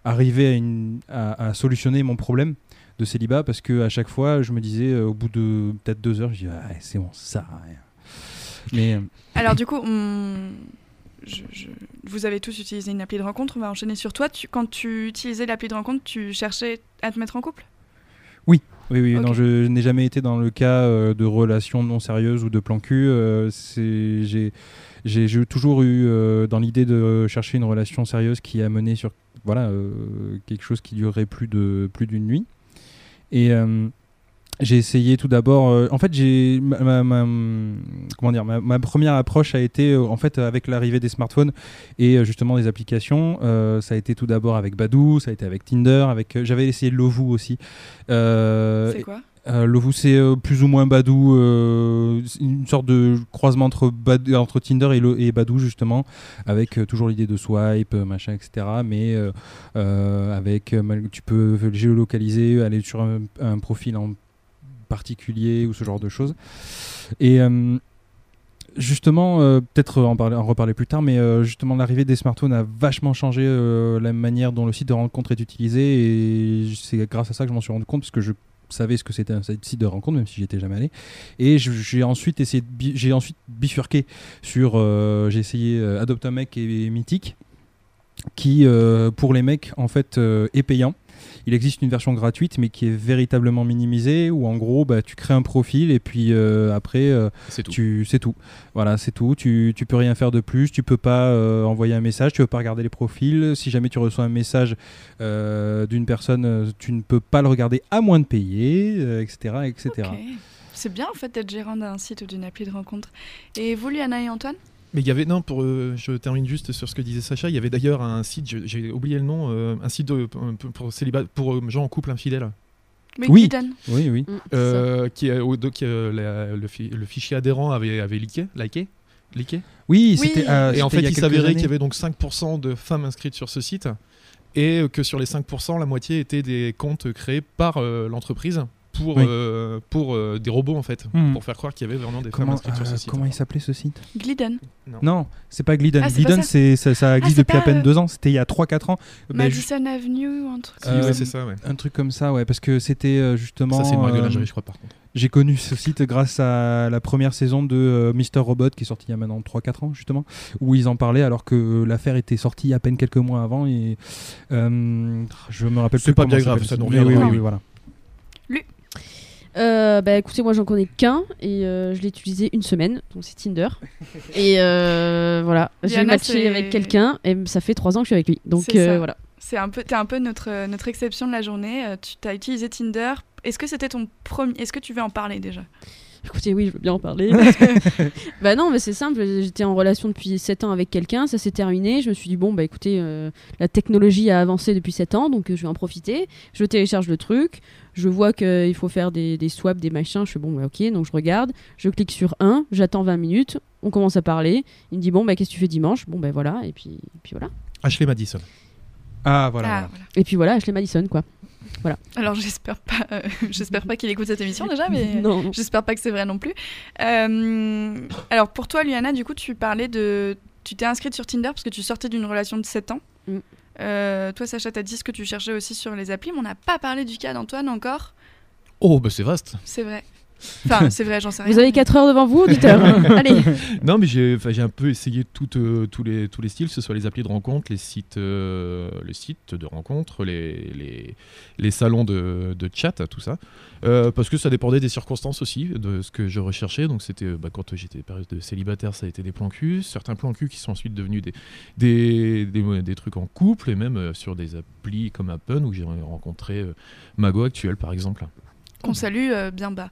Speaker 3: arriver à, solutionner mon problème de célibat parce que à chaque fois je me disais au bout de peut-être deux heures je dis ah, c'est bon ça sert à rien mais euh,
Speaker 1: Alors du coup, on- je- je- vous avez tous utilisé une appli de rencontre. On va enchaîner sur toi. Tu- Quand tu utilisais l'appli de rencontre, tu cherchais à te mettre en couple?
Speaker 3: Oui, oui,
Speaker 1: Ok.
Speaker 3: non, je n'ai jamais été dans le cas euh, de relations non sérieuses ou de plan cul. euh, j'ai, j'ai, j'ai toujours eu euh, dans l'idée de chercher une relation sérieuse qui a mené sur voilà, euh, quelque chose qui durerait plus, de, plus d'une nuit. Et euh, j'ai essayé tout d'abord. euh, en fait, j'ai ma, comment dire, ma, ma première approche a été euh, en fait avec l'arrivée des smartphones et euh, justement des applications. ça a été tout d'abord avec Badoo, ça a été avec Tinder, avec. j'avais essayé Lovoo aussi.
Speaker 1: C'est quoi?
Speaker 3: euh, Lovoo, c'est euh, plus ou moins euh, c'est une sorte de croisement entre, Bad- entre Tinder et, Badoo, justement, avec toujours l'idée de swipe, machin, etc. Mais avec, tu peux géolocaliser, aller sur un, un profil en particulier ou ce genre de choses. Et. euh, Justement, euh, peut-être en, parler, en reparler plus tard, mais euh, justement l'arrivée des smartphones a vachement changé la manière dont le site de rencontre est utilisé et c'est grâce à ça que je m'en suis rendu compte parce que je savais ce que c'était un site de rencontre même si j'y étais jamais allé et j'ai ensuite essayé j'ai ensuite bifurqué sur j'ai essayé euh, Adopt un mec et, Mythique qui pour les mecs en fait est payant il existe une version gratuite mais qui est véritablement minimisée où en gros bah, tu crées un profil et puis euh, après euh,
Speaker 4: C'est tout.
Speaker 3: tu c'est tout. Voilà c'est tout. Tu, tu peux rien faire de plus. Tu peux pas euh, envoyer un message. Tu peux pas regarder les profils. Si jamais tu reçois un message euh, d'une personne tu ne peux pas le regarder à moins de payer euh, etc etc.
Speaker 1: C'est bien en fait d'être gérant d'un site ou d'une appli de rencontre. Et vous, Liana et Antoine?
Speaker 4: Mais il y avait, non, pour, euh, je termine juste sur ce que disait Sacha, il y avait d'ailleurs un site, j'ai oublié le nom, euh, un site de, pour, pour, célibat- pour euh, gens en couple infidèle,
Speaker 1: Mais
Speaker 3: Oui. Oui oui
Speaker 2: Mm,
Speaker 4: euh, qui, euh, euh, la- le, fi- le fichier adhérent avait, avait liké, liké, liké.
Speaker 3: oui
Speaker 1: Oui.
Speaker 3: c'était euh,
Speaker 4: Et en fait, il s'avérait qu'il y avait donc 5% de femmes inscrites sur ce site, et euh, que sur les 5%, la moitié étaient des comptes créés par euh, l'entreprise pour,
Speaker 3: Oui.
Speaker 4: euh, pour euh, des robots en fait,
Speaker 3: Mhm.
Speaker 4: pour faire croire qu'il y avait vraiment des femmes
Speaker 3: comment,
Speaker 4: inscrites sur ce
Speaker 3: euh,
Speaker 4: site.
Speaker 3: comment il s'appelait ce site?
Speaker 1: Glidden.
Speaker 3: non c'est pas Glidden
Speaker 1: Ah, c'est pas
Speaker 3: Glidden
Speaker 1: ça
Speaker 3: c'est ça, ça existe
Speaker 1: c'est
Speaker 3: depuis à
Speaker 1: pas,
Speaker 3: peine
Speaker 1: euh,
Speaker 3: deux ans c'était il y a 3-4 ans
Speaker 1: Madison Avenue ou un truc
Speaker 4: Si,
Speaker 3: Euh,
Speaker 4: ouais, c'est ça, ouais.
Speaker 3: un truc comme ça ouais parce que c'était justement
Speaker 4: Ça, c'est une
Speaker 3: euh,
Speaker 4: je crois, par contre.
Speaker 3: J'ai connu ce site grâce à la première saison de euh, Mister Robot qui est sortie il y a maintenant 3-4 ans justement, où ils en parlaient alors que l'affaire était sortie à peine quelques mois avant et euh, je me rappelle
Speaker 4: C'est
Speaker 3: plus
Speaker 4: pas
Speaker 3: comment
Speaker 4: bien grave, ça nous
Speaker 3: oui, oui, oui, voilà.
Speaker 2: Euh, bah écoutez, moi j'en connais qu'un et euh, je l'ai utilisé une semaine, donc c'est Tinder. et euh, voilà, j'ai
Speaker 1: Diana,
Speaker 2: matché
Speaker 1: c'est-
Speaker 2: avec quelqu'un et ça fait trois ans que je suis avec lui. Donc
Speaker 1: C'est
Speaker 2: euh,
Speaker 1: ça.
Speaker 2: voilà.
Speaker 1: C'est un peu, t'es un peu notre, notre exception de la journée. Euh, Tu as utilisé Tinder. Est-ce que c'était ton premier Est-ce que tu veux en parler déjà?
Speaker 2: Écoutez, oui, je veux bien en parler. parce que- bah non, mais c'est simple. J'étais en relation depuis 7 ans avec quelqu'un, ça s'est terminé. Je me suis dit, bon, bah écoutez, euh, la technologie a avancé depuis 7 ans, donc euh, je vais en profiter. Je télécharge le truc, je vois qu'il faut faire des, des swaps, des machins. Je fais, bon, bah ok, donc je regarde, je clique sur un, j'attends 20 minutes, on commence à parler. Il me dit, bon, bah qu'est-ce que tu fais dimanche? Bon, bah voilà, et puis, et puis voilà.
Speaker 4: Ashley Madison.
Speaker 3: Ah voilà.
Speaker 1: Ah,
Speaker 3: voilà.
Speaker 1: voilà.
Speaker 2: Et puis voilà, Ashley Madison, quoi.
Speaker 1: Alors j'espère pas, euh, j'espère pas qu'il écoute cette émission déjà, mais j'espère pas que c'est vrai non plus. Euh, alors pour toi, Liana, du coup, tu parlais de, tu t'es inscrite sur Tinder parce que tu sortais d'une relation de 7 ans.
Speaker 2: Mm.
Speaker 1: Euh, toi, Sacha, t'as dit ce que tu cherchais aussi sur les applis, mais on n'a pas parlé du cas d'Antoine encore.
Speaker 4: Oh, bah c'est vaste.
Speaker 1: C'est vrai. Enfin, c'est vrai, j'en sais rien.
Speaker 2: Vous avez
Speaker 1: mais-
Speaker 2: 4 heures devant vous, auditeur. Allez.
Speaker 4: Non, mais j'ai un peu essayé tout, euh, tous, les, tous les styles, que ce soit les applis de rencontre, les sites, euh, les sites de rencontre, les, les, les salons de, de chat, tout ça. Euh, parce que ça dépendait des circonstances aussi, de ce que je recherchais. Donc, c'était bah, quand j'étais période de célibataire, ça a été des plans cul. Certains plans cul qui sont ensuite devenus des, des, des, des trucs en couple et même euh, sur des applis comme Appen où j'ai rencontré euh, Mago actuel, par exemple.
Speaker 1: Qu'on salue euh, bien bas.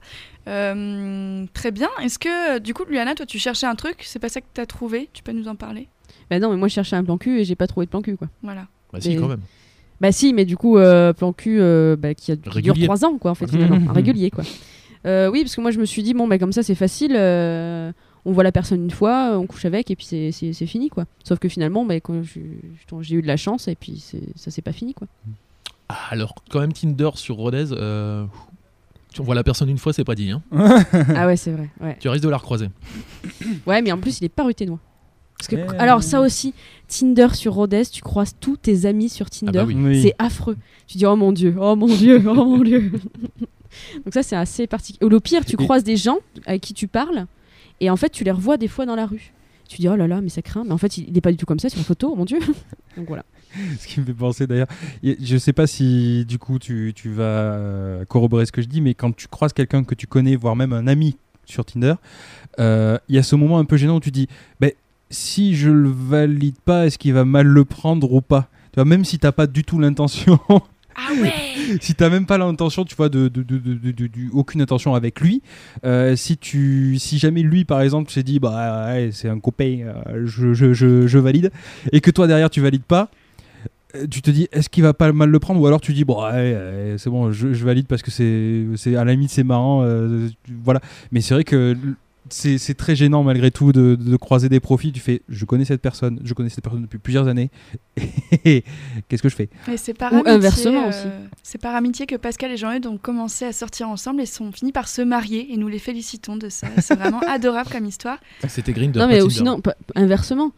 Speaker 1: Euh, très bien. Est-ce que, euh, du coup, Liana, toi, tu cherchais un truc? C'est pas ça que tu as trouvé? Tu peux nous en parler?
Speaker 2: Bah non, mais moi je cherchais un plan cul et j'ai pas trouvé de plan cul, quoi.
Speaker 1: Voilà.
Speaker 4: Bah, si,
Speaker 2: Mais-
Speaker 4: quand même.
Speaker 2: Bah si, mais du coup, euh, plan cul euh, bah, qui, a, qui dure
Speaker 4: Régulier.
Speaker 2: 3 ans, quoi, en fait, finalement. un régulier, quoi. Euh, oui, parce que moi, je me suis dit, bon, bah, comme ça, c'est facile. euh, on voit la personne une fois, on couche avec, et puis c'est- c'est c'est fini, quoi. Sauf que finalement, bah, quand j'ai j'ai eu de la chance, et puis c'est- ça s'est pas fini, quoi.
Speaker 4: Ah, alors, quand même, Tinder sur Rodez, euh, tu vois la personne une fois, c'est pas dit. Hein.
Speaker 2: ah ouais, c'est vrai. Ouais.
Speaker 4: Tu risques de la recroiser.
Speaker 2: ouais, mais en plus, il est pas ruténois. Parce que,
Speaker 3: Eh
Speaker 2: alors, ça aussi, Tinder sur Rhodes, tu croises tous tes amis sur Tinder.
Speaker 4: Ah bah oui.
Speaker 3: Oui.
Speaker 2: C'est affreux. Tu dis, oh mon dieu, oh mon dieu, oh mon dieu. Donc ça, c'est assez particulier. Ou le pire, tu croises des gens avec qui tu parles, et en fait, tu les revois des fois dans la rue. Tu dis, oh là là, mais ça craint. Mais en fait, il n'est pas du tout comme ça sur la photo, oh mon dieu. Donc voilà.
Speaker 3: ce qui me fait penser d'ailleurs. Je sais pas si du coup tu, tu vas euh, corroborer ce que je dis, mais quand tu croises quelqu'un que tu connais, voire même un ami sur Tinder, euh, il y a ce moment un peu gênant où tu dis ben, si je le valide pas, est-ce qu'il va mal le prendre ou pas? Tu vois, Même si t'as pas du tout l'intention.
Speaker 1: Ah ouais
Speaker 3: si t'as même pas l'intention, tu vois, de, de, de- de- aucune intention avec lui, euh, si tu, si jamais lui, par exemple, s'est dit, bah, ouais, c'est un copain, euh, je, je, je, je valide, et que toi derrière tu valides pas, tu te dis, est-ce qu'il va pas mal le prendre, ou alors tu dis, bon, ouais, ouais, c'est bon, je, je valide parce que c'est, c'est à la limite c'est marrant, euh, voilà. Mais c'est vrai que c'est c'est très gênant malgré tout de, de croiser des profils. Tu fais, je connais cette personne, je connais cette personne depuis plusieurs années. Qu'est-ce que je fais?
Speaker 1: C'est par
Speaker 2: Ou
Speaker 1: amitié,
Speaker 2: inversement
Speaker 1: euh,
Speaker 2: aussi.
Speaker 1: C'est par amitié que Pascal et Jean-Eudes ont commencé à sortir ensemble et sont finis par se marier et nous les félicitons de ça. C'est vraiment adorable comme histoire.
Speaker 4: C'était Grindr.
Speaker 2: Non, mais sinon, pas- inversement.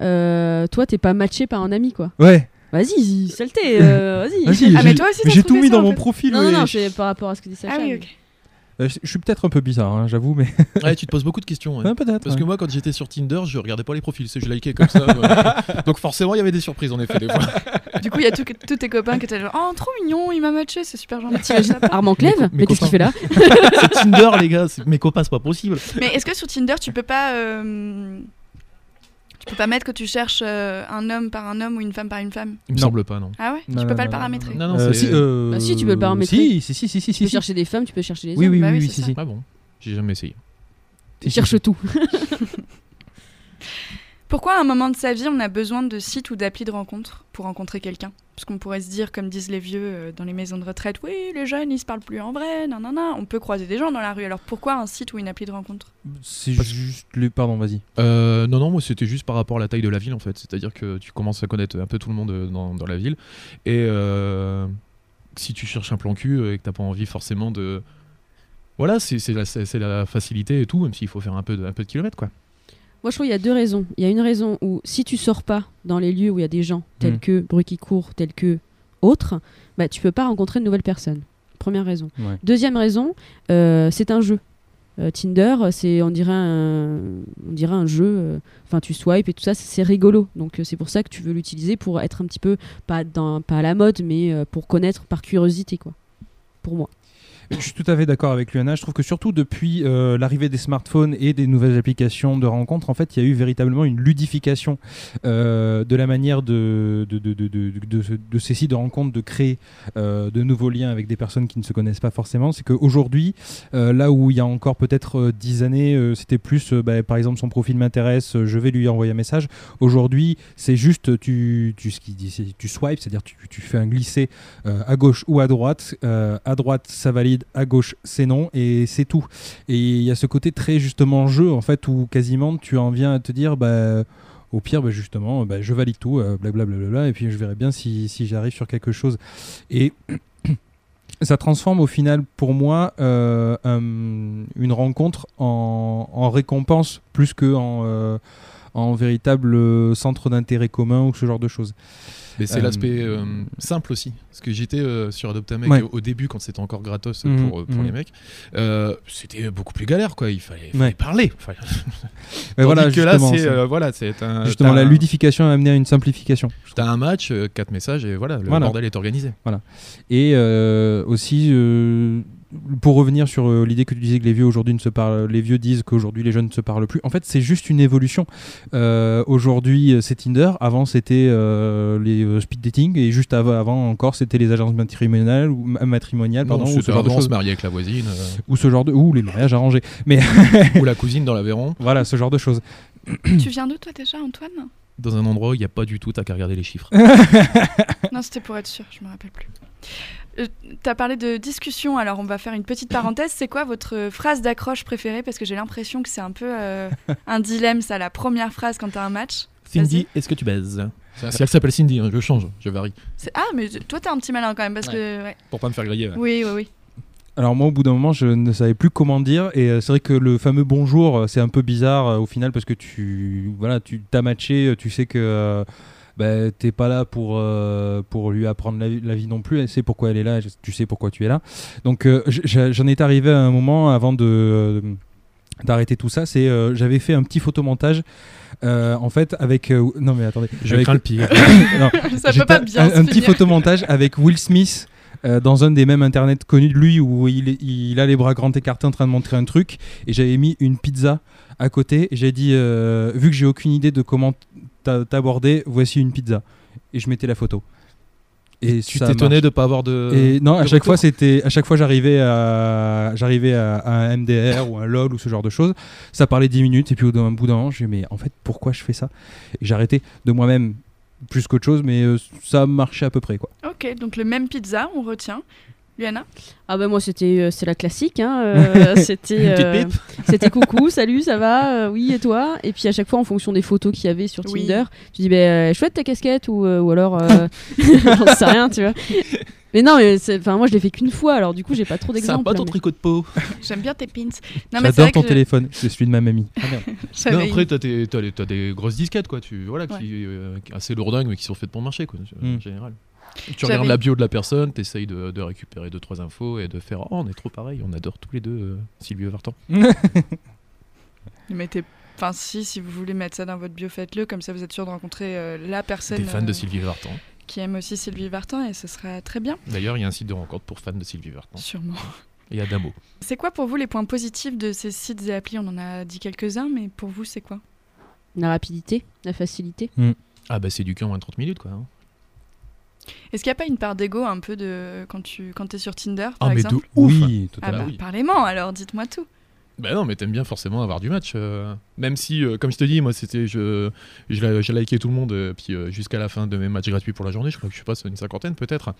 Speaker 2: Euh, toi, t'es pas matché par un ami, quoi.
Speaker 3: Ouais.
Speaker 2: Vas-y, saleté, euh, vas-y.
Speaker 3: Vas-y,
Speaker 1: Ah, mais
Speaker 3: j'ai-
Speaker 1: toi aussi, t'as
Speaker 3: j'ai tout
Speaker 1: trouvé
Speaker 3: mis
Speaker 1: ça,
Speaker 3: dans
Speaker 1: en
Speaker 3: mon
Speaker 1: fait.
Speaker 3: profil.
Speaker 2: Non, non,
Speaker 3: ouais.
Speaker 2: non, c'est par rapport à ce que dit Sacha.
Speaker 1: Ah oui,
Speaker 2: mais-
Speaker 1: ok.
Speaker 3: Euh, je je suis peut-être un peu bizarre, hein, j'avoue, mais
Speaker 4: Ouais, tu te poses beaucoup de questions. ouais.
Speaker 3: Ouais, peut-être.
Speaker 4: Parce
Speaker 3: ouais.
Speaker 4: que moi, quand j'étais sur Tinder, je regardais pas les profils, c'est je likais comme ça. ouais. Donc forcément, il y avait des surprises en effet des fois.
Speaker 1: Du coup, il y a tout- tous tes copains qui étaient genre Oh, trop mignon, il m'a matché, c'est super gentil.
Speaker 2: T'imagines Armand Clève
Speaker 4: mes
Speaker 2: Mais qu'est-ce qu'il fait là
Speaker 4: c'est Tinder, les gars, c'est- mes copains, c'est pas possible.
Speaker 1: Mais est-ce que sur Tinder, tu peux pas. euh, Tu peux pas mettre que tu cherches euh, un homme par un homme ou une femme par une femme
Speaker 4: Il me
Speaker 3: Non.
Speaker 4: semble pas, non.
Speaker 1: Ah ouais?
Speaker 3: Non,
Speaker 1: Tu
Speaker 3: non,
Speaker 1: peux pas
Speaker 3: non,
Speaker 1: le paramétrer
Speaker 4: Non, non,
Speaker 3: Euh,
Speaker 4: c'est.
Speaker 3: si, euh,
Speaker 2: Bah si, tu peux le paramétrer.
Speaker 3: Si, si, si, si, si,
Speaker 2: Tu
Speaker 3: si.
Speaker 2: peux
Speaker 3: si.
Speaker 2: chercher des femmes, tu peux chercher des
Speaker 3: Oui,
Speaker 2: hommes.
Speaker 3: oui,
Speaker 1: Bah
Speaker 3: oui,
Speaker 1: oui,
Speaker 3: oui,
Speaker 1: c'est
Speaker 3: si,
Speaker 1: ça.
Speaker 3: si.
Speaker 4: Ah bon J'ai jamais essayé.
Speaker 2: Tu
Speaker 3: Si, si,
Speaker 2: cherches
Speaker 3: si.
Speaker 2: tout.
Speaker 1: Pourquoi à un moment de sa vie, on a besoin de sites ou d'applis de rencontre pour rencontrer quelqu'un? Parce qu'on pourrait se dire, comme disent les vieux euh, dans les maisons de retraite, oui, les jeunes, ils se parlent plus en vrai, non, non, non. On peut croiser des gens dans la rue. Alors pourquoi un site ou une appli de rencontre?
Speaker 3: C'est
Speaker 4: Parce-
Speaker 3: juste les. Pardon, vas-y.
Speaker 4: Euh, non, non, moi c'était juste par rapport à la taille de la ville en fait. C'est-à-dire que tu commences à connaître un peu tout le monde euh, dans, dans la ville. Et euh, si tu cherches un plan cul et que t'as pas envie forcément de. Voilà, c'est c'est la, la facilité et tout, même s'il faut faire un peu de, un peu de kilomètres quoi.
Speaker 2: Moi, je trouve qu'il y a deux raisons. Il y a une raison où si tu sors pas dans les lieux où il y a des gens tels
Speaker 3: Mm.
Speaker 2: que bruit qui court, tels que autres, bah, tu peux pas rencontrer de nouvelles personnes. Première raison.
Speaker 3: Ouais.
Speaker 2: Deuxième raison, euh, c'est un jeu. Euh, Tinder, c'est on dirait un, on dirait un jeu. euh, Enfin, tu swipes et tout ça, c'est- rigolo. Donc c'est pour ça que tu veux l'utiliser pour être un petit peu pas dans, pas à la mode, mais pour connaître par curiosité quoi. Pour moi.
Speaker 3: Je suis tout à fait d'accord avec Luana. Je trouve que surtout depuis euh, l'arrivée des smartphones et des nouvelles applications de rencontres, en fait, il y a eu véritablement une ludification euh, de la manière de, ces sites de rencontres de créer euh, de nouveaux liens avec des personnes qui ne se connaissent pas forcément. C'est qu'aujourd'hui, là où il y a encore peut-être 10 années, c'était plus, bah, par exemple, son profil m'intéresse, je vais lui envoyer un message. Aujourd'hui, c'est juste, tu, tu, ce dit, tu swipes, c'est-à-dire tu, tu fais un glisser à gauche ou à droite. À droite, ça valide, à gauche, c'est non, et c'est tout. Et il y a ce côté très justement jeu, en fait, où quasiment tu en viens à te dire, bah, au pire, bah, justement, bah, je valide tout, euh, blablabla, et puis je verrai bien si, si j'arrive sur quelque chose. Et ça transforme au final, pour moi, euh, un- une rencontre en, en récompense plus que en, euh, en véritable centre d'intérêt commun ou ce genre de choses.
Speaker 4: Mais c'est
Speaker 3: Euh,
Speaker 4: l'aspect euh, simple aussi. Parce que j'étais euh, sur Adopt un mec
Speaker 3: Ouais.
Speaker 4: au, au début, quand c'était encore gratos
Speaker 3: Mhm,
Speaker 4: pour, pour
Speaker 3: mhm.
Speaker 4: les mecs. c'était beaucoup plus galère, quoi. Il fallait, il fallait
Speaker 3: Ouais.
Speaker 4: parler. Fallait-
Speaker 3: Mais voilà,
Speaker 4: que là,
Speaker 3: justement,
Speaker 4: c'est
Speaker 3: c'est-
Speaker 4: voilà, c'est un.
Speaker 3: justement la ludification a amené à une simplification.
Speaker 4: T'as un match, quatre messages, et voilà, le
Speaker 3: Voilà.
Speaker 4: bordel est organisé.
Speaker 3: Et euh, aussi, pour revenir sur euh, l'idée que tu disais que les vieux aujourd'hui ne se parlent, les vieux disent qu'aujourd'hui les jeunes ne se parlent plus. En fait, c'est juste une évolution. Euh, aujourd'hui, euh, c'est Tinder. Avant, c'était euh, les euh, speed dating, et juste av- avant encore, c'était les agences matrimoniales ou ma- matrimoniales,
Speaker 4: Non,
Speaker 3: pardon, ou
Speaker 4: c'était
Speaker 3: ce genre de
Speaker 4: avant, on
Speaker 3: choses,
Speaker 4: se marier avec la voisine, euh,
Speaker 3: ou ce genre de, ou les mariages arrangés. Mais
Speaker 4: ou la cousine dans l'Aveyron,
Speaker 3: voilà, ce genre de choses.
Speaker 1: Tu viens d'où toi déjà, Antoine?
Speaker 4: Dans un endroit où il n'y a pas du tout, t'as qu'à regarder les chiffres.
Speaker 1: Non, c'était pour être sûr, je me rappelle plus. Euh, T'as parlé de discussion, alors on va faire une petite parenthèse. C'est quoi votre phrase d'accroche préférée? Parce que j'ai l'impression que c'est un peu euh, un dilemme, ça, la première phrase quand t'as un match.
Speaker 4: Cindy, est-ce que tu baises? Si elle s'appelle Cindy, hein, je change, je varie.
Speaker 1: Ah, mais toi, t'es un petit malin quand même, parce que. ouais.
Speaker 4: Pour pas me faire griller. ouais.
Speaker 1: Oui, oui, oui.
Speaker 3: Alors moi, au bout d'un moment, je ne savais plus comment dire, et euh, c'est vrai que le fameux bonjour, euh, c'est un peu bizarre au final parce que tu, voilà, tu t'as matché, tu sais que euh, bah, t'es pas là pour euh, pour lui apprendre la, vie- la vie non plus. Elle sait pourquoi elle est là, tu sais pourquoi tu es là. Donc euh, j'en étais arrivé à un moment avant de d'arrêter tout ça, c'est euh, j'avais fait un petit photomontage euh, en fait avec euh, non mais attendez,
Speaker 4: Je
Speaker 3: avec-
Speaker 4: crains le pire.
Speaker 3: non,
Speaker 1: Ça peut pas bien
Speaker 3: un,
Speaker 1: se
Speaker 3: un petit photomontage avec Will Smith euh, dans un des mêmes internet connus de lui où il, il a les bras grands écartés en train de montrer un truc et j'avais mis une pizza à côté et j'ai dit euh, vu que j'ai aucune idée de comment t'aborder voici une pizza. Et je mettais la photo. Et
Speaker 4: Tu t'étonnais de pas avoir de.
Speaker 3: et non à chaque fois c'était à chaque fois j'arrivais à j'arrivais à, à un MDR ou un LOL ou ce genre de choses. Ça parlait 10 minutes et puis au bout d'un bout d'un moment je me mais en fait pourquoi je fais ça? Et arrêté de moi-même plus qu'autre chose mais euh, ça marchait à peu près quoi.
Speaker 1: Ok, donc le même pizza, on retient. Luana
Speaker 2: Ah bah moi c'était euh, c'est la classique hein, euh, c'était euh, c'était coucou salut ça va euh, oui et toi? Et puis à chaque fois en fonction des photos qu'il y avait sur
Speaker 1: Oui.
Speaker 2: Tinder tu dis bah chouette ta casquette ou euh, ou alors euh, j'en sais rien tu vois mais non mais enfin moi je l'ai fait qu'une fois alors du coup j'ai pas trop d'exemples
Speaker 4: pas ton
Speaker 2: mais-
Speaker 4: tricot de peau.
Speaker 1: J'aime bien tes pins.
Speaker 3: J'adore ton téléphone, c'est celui de ma mamie.
Speaker 4: Non,
Speaker 1: une-
Speaker 4: après, t'as, tes- t'as les- t'as des grosses disquettes, quoi. Tu, voilà,
Speaker 1: Ouais.
Speaker 4: qui, euh, assez lourdingues, mais qui sont faites pour marcher, quoi, en
Speaker 3: Mm.
Speaker 4: général. Tu regardes la bio de la personne, t'essayes de, de récupérer deux trois infos et de faire Oh, on est trop pareil, on adore tous les deux euh, Sylvie Vartan.
Speaker 1: Ne mettez- Enfin, si, si vous voulez mettre ça dans votre bio, faites-le. Comme ça, vous êtes sûr de rencontrer euh, la personne
Speaker 4: Des fans
Speaker 1: euh,
Speaker 4: de Sylvie Vartan.
Speaker 1: qui aime aussi Sylvie Vartan et ce sera très bien,
Speaker 4: D'ailleurs, il y a un site de rencontre pour fans de Sylvie Vartan.
Speaker 1: sûrement.
Speaker 4: Et Adamo.
Speaker 1: C'est quoi pour vous les points positifs de ces sites et applis? On en a dit quelques-uns, mais pour vous, c'est quoi?
Speaker 2: La rapidité la facilité
Speaker 4: Ah, bah, c'est du cul en moins de 30 minutes, quoi. hein.
Speaker 1: Est-ce qu'il n'y a pas une part d'ego un peu de quand tu quand es sur Tinder, par
Speaker 4: Ah, mais
Speaker 1: exemple?
Speaker 4: de ouf
Speaker 3: Oui,
Speaker 1: Ah
Speaker 3: totalement.
Speaker 1: bah,
Speaker 4: oui.
Speaker 1: parlez-moi alors, dites-moi tout.
Speaker 4: Bah non, mais t'aimes bien forcément avoir du match. euh, même si, euh, comme je te dis, moi, c'était. Je, je liké tout le monde, euh, puis euh, jusqu'à la fin de mes matchs gratuits pour la journée, je crois que je passe une cinquantaine peut-être.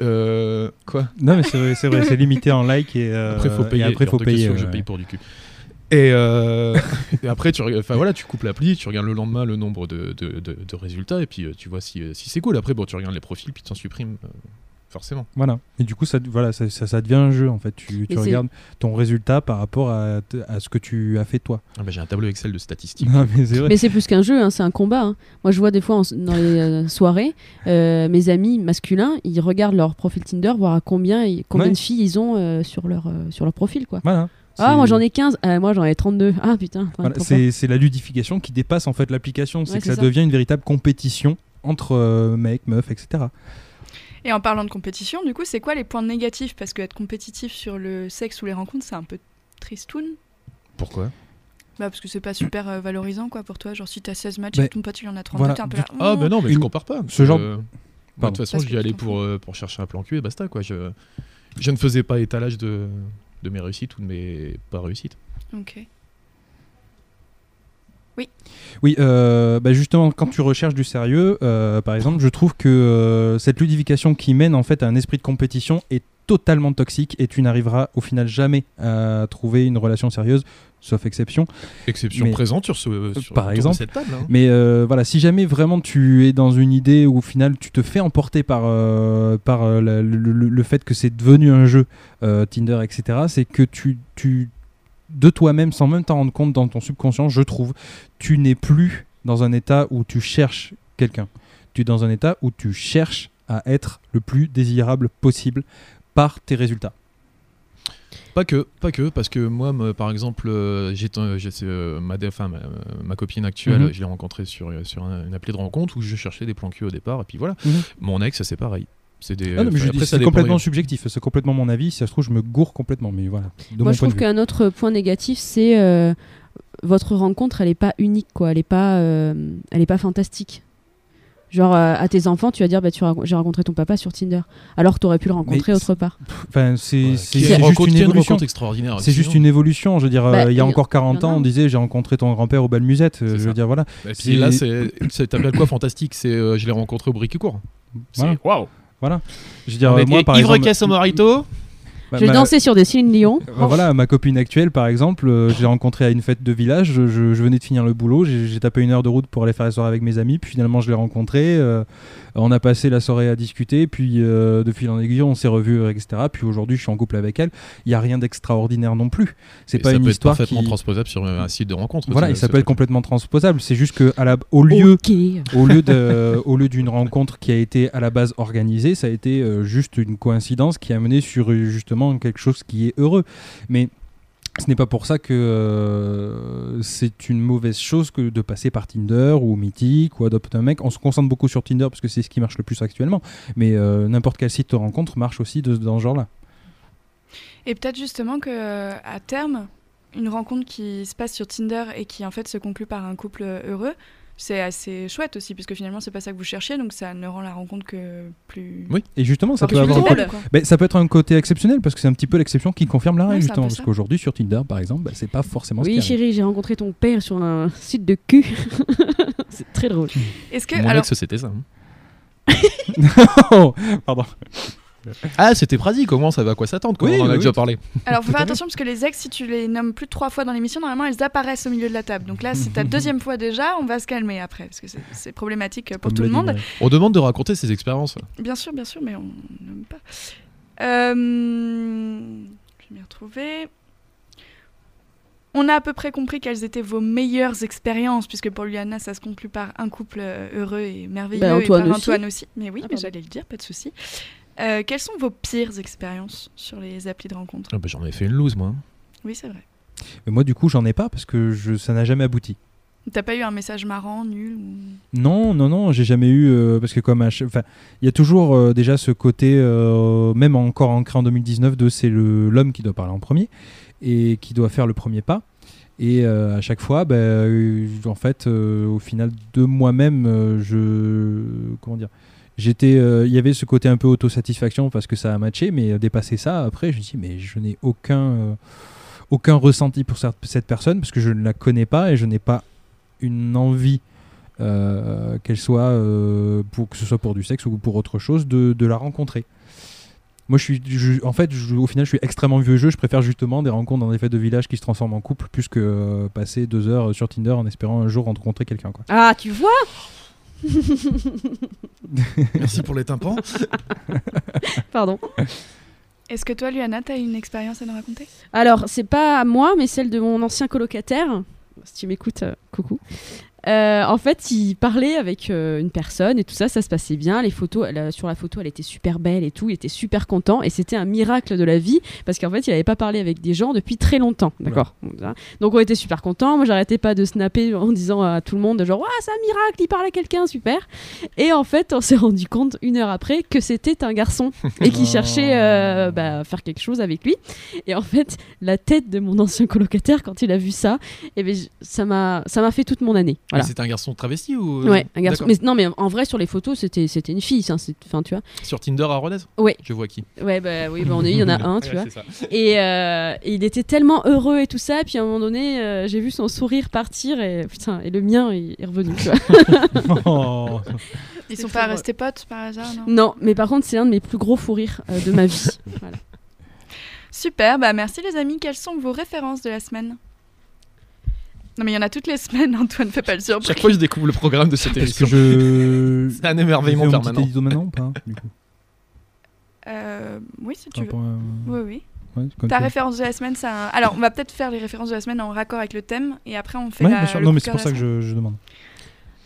Speaker 4: Euh, quoi?
Speaker 3: Non, mais c'est vrai, c'est limité en like et, euh,
Speaker 4: Après, faut
Speaker 3: et
Speaker 4: payer.
Speaker 3: après, faut
Speaker 4: de
Speaker 3: payer.
Speaker 4: je paye pour du cul. Et, euh, et après, tu, voilà, tu coupes l'appli, tu regardes le lendemain le nombre de, de- de- de résultats, et puis euh, tu vois si, euh, si c'est cool. Après, bon, tu regardes les profils, puis tu en supprimes, euh, forcément.
Speaker 3: Voilà. Et du coup, ça, voilà, ça, ça, ça devient un jeu en fait. Tu, regardes ton résultat par rapport à, à ce que tu as fait toi.
Speaker 4: Ah bah, J'ai un tableau Excel de statistiques.
Speaker 3: Non, mais c'est vrai.
Speaker 2: mais c'est plus qu'un jeu hein, c'est un combat hein. moi je vois des fois en- dans les soirées euh, mes amis masculins ils regardent leur profil Tinder voir à combien combien
Speaker 3: Ouais.
Speaker 2: de filles ils ont euh, sur leur euh, sur leur profil quoi
Speaker 3: Voilà.
Speaker 2: Ah
Speaker 3: C'est-
Speaker 2: moi j'en ai 15 Ah, moi j'en ai 32 ah putain
Speaker 3: voilà, c'est la ludification qui dépasse en fait l'application. C'est
Speaker 2: Ouais,
Speaker 3: que ça,
Speaker 2: ça.
Speaker 3: devient une véritable compétition entre euh, mecs, meufs, etc.
Speaker 1: Et en parlant de compétition, du coup, c'est quoi les points négatifs? Parce que être compétitif sur le sexe ou les rencontres, c'est un peu tristoun.
Speaker 4: Pourquoi?
Speaker 1: Bah, parce que c'est pas super euh, valorisant, quoi, pour toi. Genre, si t'as 16 matchs
Speaker 3: Bah,
Speaker 1: et que ton pote, il en a 32,
Speaker 3: voilà,
Speaker 1: t'es un peu
Speaker 3: du-
Speaker 1: là.
Speaker 4: Ah,
Speaker 1: oh.
Speaker 4: bah non, mais je compare pas.
Speaker 3: ce genre-
Speaker 4: Euh, de
Speaker 3: Pardon.
Speaker 4: toute façon, j'y allais pour, euh, pour chercher un plan cul et basta. Quoi. Je, je ne faisais pas étalage de, de mes réussites ou de mes pas réussites.
Speaker 1: Ok.
Speaker 3: Oui, euh, bah justement, quand tu recherches du sérieux, euh, par exemple, je trouve que euh, cette ludification qui mène en fait à un esprit de compétition est totalement toxique et tu n'arriveras au final jamais à trouver une relation sérieuse, sauf exception.
Speaker 4: Exception
Speaker 3: Mais-
Speaker 4: présente sur, ce, sur
Speaker 3: par
Speaker 4: autour de
Speaker 3: exemple.
Speaker 4: cette table. hein.
Speaker 3: Mais euh, voilà, si jamais vraiment tu es dans une idée où au final tu te fais emporter par, euh, par euh, la- le, le- le fait que c'est devenu un jeu, euh, Tinder, etc., c'est que tu, tu, de toi-même, sans même t'en rendre compte dans ton subconscient, je trouve, tu n'es plus dans un état où tu cherches quelqu'un. Tu es dans un état où tu cherches à être le plus désirable possible par tes résultats.
Speaker 4: Pas que, pas que, parce que moi, me- par exemple, euh, j'ai euh, ma, enfin, ma, ma copine actuelle,
Speaker 3: Mhm.
Speaker 4: je l'ai rencontrée sur, euh, sur un- une appli de rencontre où je cherchais des plans cul au départ, et puis voilà.
Speaker 3: Mhm.
Speaker 4: Mon ex, c'est pareil. C'est des,
Speaker 3: Ah complètement subjectif, c'est complètement mon avis. Si ça se trouve, je me gourre complètement, mais voilà. De
Speaker 2: Moi, je trouve qu'un autre point négatif, c'est euh, votre rencontre, elle est pas unique, quoi. Elle est pas, euh, elle est pas fantastique. Genre euh, à tes enfants, tu vas dire, bah, tu j'ai rencontré ton papa sur Tinder, alors que tu aurais pu le rencontrer
Speaker 3: Mais
Speaker 2: autre part.
Speaker 3: Enfin, c'est
Speaker 4: Ouais,
Speaker 3: juste
Speaker 4: rencontre-
Speaker 3: une évolution.
Speaker 4: extraordinaire.
Speaker 3: C'est juste une évolution. Je veux dire, euh,
Speaker 2: Bah,
Speaker 3: il y a encore 40
Speaker 2: il y en a.
Speaker 3: ans, on disait j'ai rencontré ton grand-père au bal musette. Euh, Je veux dire, voilà.
Speaker 4: bah,
Speaker 3: Puis-
Speaker 4: là, c'est, t'appelles quoi fantastique? C'est euh, je l'ai rencontré au Briquicourt. C'est
Speaker 3: Voilà.
Speaker 4: waouh.
Speaker 3: Je veux dire, moi, par exemple,
Speaker 4: caisse au morito.
Speaker 3: Bah,
Speaker 2: J'ai
Speaker 3: ma-
Speaker 2: dansé sur des Céline Dion.
Speaker 3: euh, voilà, ma copine actuelle, par exemple, euh, je l'ai rencontrée à une fête de village. Je, je- je venais de finir le boulot. J'ai j'ai tapé une heure de route pour aller faire la soirée avec mes amis. Puis finalement, je l'ai rencontrée. euh, on a passé la soirée à discuter. Puis euh, de fil en aiguille, on s'est revus, etc. Puis aujourd'hui, je suis en couple avec elle. Il n'y a rien d'extraordinaire non plus. C'est pas
Speaker 4: ça
Speaker 3: une
Speaker 4: peut
Speaker 3: histoire
Speaker 4: être parfaitement
Speaker 3: qui.
Speaker 4: transposable sur un site de rencontre.
Speaker 3: Voilà, et ça peut être complètement transposable. C'est juste que à la, au lieu au lieu de, au lieu d'une rencontre qui a été à la base organisée, ça a été euh, juste une coïncidence qui a mené sur justement quelque chose qui est heureux. Mais ce n'est pas pour ça que euh, c'est une mauvaise chose que de passer par Tinder ou Mythic ou adopte un mec. On se concentre beaucoup sur Tinder parce que c'est ce qui marche le plus actuellement. Mais euh, n'importe quel site de rencontre marche aussi de, dans ce genre-là.
Speaker 1: Et peut-être justement que à terme, une rencontre qui se passe sur Tinder et qui en fait se conclut par un couple heureux, c'est assez chouette aussi, puisque finalement c'est pas ça que vous cherchez, donc ça ne rend la rencontre que plus.
Speaker 3: Oui. Et justement, ça peut avoir un
Speaker 1: drôle,
Speaker 3: côté-
Speaker 1: quoi.
Speaker 3: Ça peut être un côté exceptionnel parce que c'est un petit peu l'exception qui confirme la règle justement parce qu'aujourd'hui sur Tinder par exemple ben, c'est pas forcément
Speaker 2: Oui, chérie, j'ai rencontré ton père sur un site de cul. c'est très drôle.
Speaker 1: Est-ce que
Speaker 4: Mon
Speaker 1: alors
Speaker 4: ex, c'était ça. hein.
Speaker 3: Oh, pardon
Speaker 4: Ah, c'était Pradi, comment ça va à quoi s'attendre quoi,
Speaker 3: Oui,
Speaker 4: On en a
Speaker 3: oui,
Speaker 4: déjà
Speaker 3: oui.
Speaker 4: parlé.
Speaker 1: Alors, faut faire attention parce que les ex, si tu les nommes plus de trois fois dans l'émission, normalement, elles apparaissent au milieu de la table. Donc là, c'est ta deuxième fois déjà, on va se calmer après parce que c'est- problématique pour tout le monde.
Speaker 4: On demande de raconter ses expériences.
Speaker 1: Bien sûr, bien sûr, mais on nomme pas. Euh, je vais m'y retrouver. On a à peu près compris quelles étaient vos meilleures expériences, puisque pour Luana, ça se conclut par un couple euh, heureux et merveilleux,
Speaker 2: Bah,
Speaker 1: et
Speaker 2: Antoine
Speaker 1: par
Speaker 2: aussi.
Speaker 1: Antoine aussi. Mais oui,
Speaker 2: Ah,
Speaker 1: mais j'allais le dire, pas de souci. Euh, quelles sont vos pires expériences sur les applis de rencontre?
Speaker 4: Ah bah, J'en ai fait une loose, moi. hein.
Speaker 1: Oui, c'est vrai.
Speaker 3: Mais moi du coup j'en ai pas parce que je, ça n'a jamais abouti.
Speaker 1: T'as pas eu un message marrant, nul ou...
Speaker 3: Non, non, non, j'ai jamais eu euh, parce que comme à chaque- enfin, il y a toujours euh, déjà ce côté, euh, même encore ancré en 2019, de c'est le l'homme qui doit parler en premier et qui doit faire le premier pas. Et euh, à chaque fois, euh, en fait, euh, au final de moi-même, euh, je comment dire, j'étais, euh, il y avait ce côté un peu autosatisfaction parce que ça a matché, mais euh, dépasser ça, après, je me dis mais je n'ai aucun euh, aucun ressenti pour cette, personne parce que je ne la connais pas et je n'ai pas une envie qu'elle soit pour que ce soit pour du sexe ou pour autre chose de, la rencontrer. Moi, je suis, en fait, au final, je suis extrêmement vieux jeu. Je préfère justement des rencontres dans des fêtes de village qui se transforment en couple, plus que passer deux heures sur Tinder en espérant un jour rencontrer quelqu'un. Quoi.
Speaker 2: Ah, tu vois?
Speaker 4: Merci pour les tympans.
Speaker 2: Pardon.
Speaker 1: Est-ce que toi, Luana, t'as une expérience à nous raconter?
Speaker 2: Alors, c'est pas moi, mais celle de mon ancien colocataire. Si tu m'écoutes, euh, coucou. Euh, en fait, il parlait avec euh, une personne et tout ça, ça se passait bien. Les photos, elle, sur la photo, elle était super belle et tout. Il était super content et c'était un miracle de la vie parce qu'en fait, il n'avait pas parlé avec des gens depuis très longtemps. D'accord. Donc, on était super contents. Moi, j'arrêtais pas de snapper en disant à tout le monde genre, ah, c'est un miracle, il parle à quelqu'un, super. Et en fait, on s'est rendu compte une heure après que c'était un garçon et qui
Speaker 3: Oh.
Speaker 2: cherchait euh, bah, à faire quelque chose avec lui. Et en fait, la tête de mon ancien colocataire quand il a vu ça, eh je- ça m'a ça m'a fait toute mon année. Voilà.
Speaker 4: C'était un garçon travesti ou.
Speaker 2: Ouais, un garçon. Mais non, mais en vrai sur les photos, c'était c'était une fille, enfin tu vois.
Speaker 4: Sur Tinder à Rodez
Speaker 2: Ouais.
Speaker 4: Je vois qui.
Speaker 2: Ouais, bah oui, bah, on est, il y en a un, tu
Speaker 4: Ouais,
Speaker 2: vois.
Speaker 4: ça.
Speaker 2: Et, euh, et il était tellement heureux et tout ça, puis à un moment donné, euh, j'ai vu son sourire partir et putain, et le mien il est revenu. Tu vois.
Speaker 3: Oh.
Speaker 1: Ils sont pas restés potes par hasard, non?
Speaker 2: Non, mais par contre, c'est un de mes plus gros fous rires euh, de ma vie. Voilà.
Speaker 1: Super, bah merci les amis. Quelles sont vos références de la semaine? Non mais il y en a toutes les semaines, Antoine, fais pas le surpris.
Speaker 4: Chaque fois, je découvre le programme de cette émission.
Speaker 3: je.
Speaker 4: C'est un émerveillement permanent.
Speaker 3: édito maintenant ou pas du coup
Speaker 1: Euh, oui, si tu veux.
Speaker 3: à-
Speaker 1: Oui, oui.
Speaker 3: ouais,
Speaker 1: Ta
Speaker 3: tu-
Speaker 1: référence de la semaine, c'est un... Alors, on va peut-être faire les références de la semaine en raccord avec le thème, et après on fait
Speaker 3: Ouais,
Speaker 1: la...
Speaker 3: bien sûr.
Speaker 1: le
Speaker 3: Non, mais c'est pour ça que je, je demande.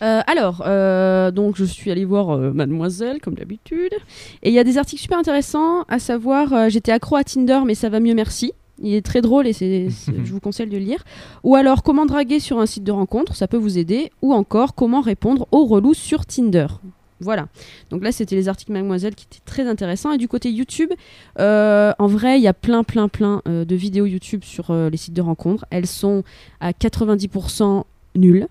Speaker 2: Euh, alors, euh, donc je suis allée voir euh, Mademoiselle comme d'habitude, et il y a des articles super intéressants, à savoir euh, j'étais accro à Tinder mais ça va mieux merci. Il est très drôle et c'est, je vous conseille de le lire. Ou alors comment draguer sur un site de rencontre, ça peut vous aider. Ou encore comment répondre aux relous sur Tinder. Voilà. Donc là, c'était les articles Mademoiselle qui étaient très intéressants. Et du côté YouTube, euh, en vrai, il y a plein, plein, plein euh, de vidéos YouTube sur euh, les sites de rencontres. Elles sont à 90% nulles.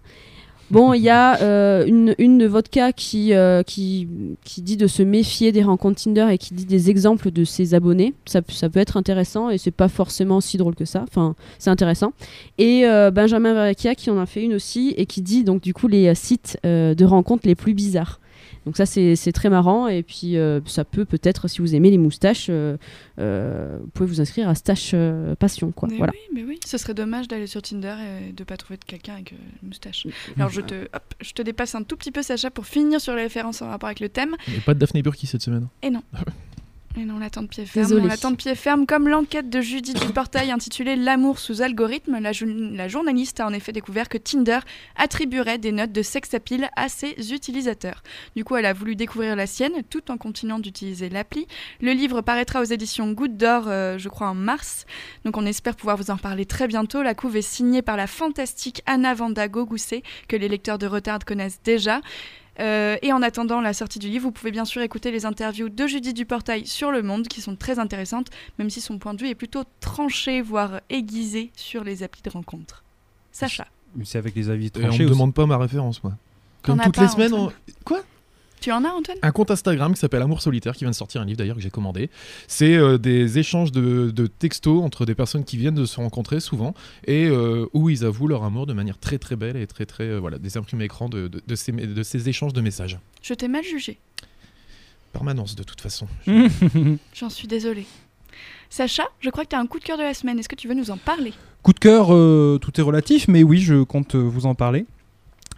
Speaker 2: Bon, il y a euh, une, une de cas qui, euh, qui, qui dit de se méfier des rencontres Tinder et qui dit des exemples de ses abonnés. Ça, peut être intéressant et c'est pas forcément si drôle que ça. Enfin, c'est intéressant. Et euh, Benjamin Verrecchia qui en a fait une aussi et qui dit donc du coup les sites de rencontres les plus bizarres. Donc ça c'est c'est très marrant et puis euh, ça peut peut-être si vous aimez les moustaches, euh, euh, vous pouvez vous inscrire à Stache euh, Passion quoi.
Speaker 1: Mais
Speaker 2: Voilà.
Speaker 1: oui, mais oui. Ce serait dommage d'aller sur Tinder et de pas trouver de quelqu'un avec une
Speaker 2: Mm.
Speaker 1: moustache. Alors je te, hop, je te dépasse un tout petit peu, Sacha, pour finir sur les références en rapport avec le thème.
Speaker 4: Il n'y a pas de Daphné Burki cette semaine.
Speaker 1: Et non, la tente pied ferme.
Speaker 2: Désolée.
Speaker 1: non, la tente pied ferme, comme l'enquête de Judith Duportail intitulée L'amour sous algorithme, la, jou- la journaliste a en effet découvert que Tinder attribuerait des notes de sex appeal à ses utilisateurs. Du coup, elle a voulu découvrir la sienne tout en continuant d'utiliser l'appli. Le livre paraîtra aux éditions Goutte d'Or, euh, je crois, en mars. Donc on espère pouvoir vous en parler très bientôt. La couve est signée par la fantastique Anna Vanda Gogousset, que les lecteurs de Retard connaissent déjà. Euh, et en attendant la sortie du livre, vous pouvez bien sûr écouter les interviews de Judith Duportail sur Le Monde, qui sont très intéressantes, même si son point de vue est plutôt tranché, voire aiguisé sur les applis de rencontre. Sacha,
Speaker 3: Mais C'est avec les avis
Speaker 4: Et on
Speaker 3: tranchés aussi.
Speaker 4: demande pas ma référence, moi. Comme toutes
Speaker 1: pas,
Speaker 4: les semaines. On- Quoi?
Speaker 1: Tu en as Antoine?
Speaker 4: Un compte Instagram qui s'appelle Amour Solitaire, qui vient de sortir un livre d'ailleurs que j'ai commandé. C'est euh, des échanges de, de textos entre des personnes qui viennent de se rencontrer souvent et euh, où ils avouent leur amour de manière très très belle et très très. euh, voilà, des imprimés écrans de, de, de ces, de ces échanges de messages.
Speaker 1: Je t'ai mal jugé.
Speaker 4: Permanence de toute façon.
Speaker 1: J'en suis désolée. Sacha, je crois que tu as un coup de cœur de la semaine. Est-ce que tu veux nous en parler?
Speaker 3: Coup de cœur, euh, tout est relatif, mais oui, je compte vous en parler.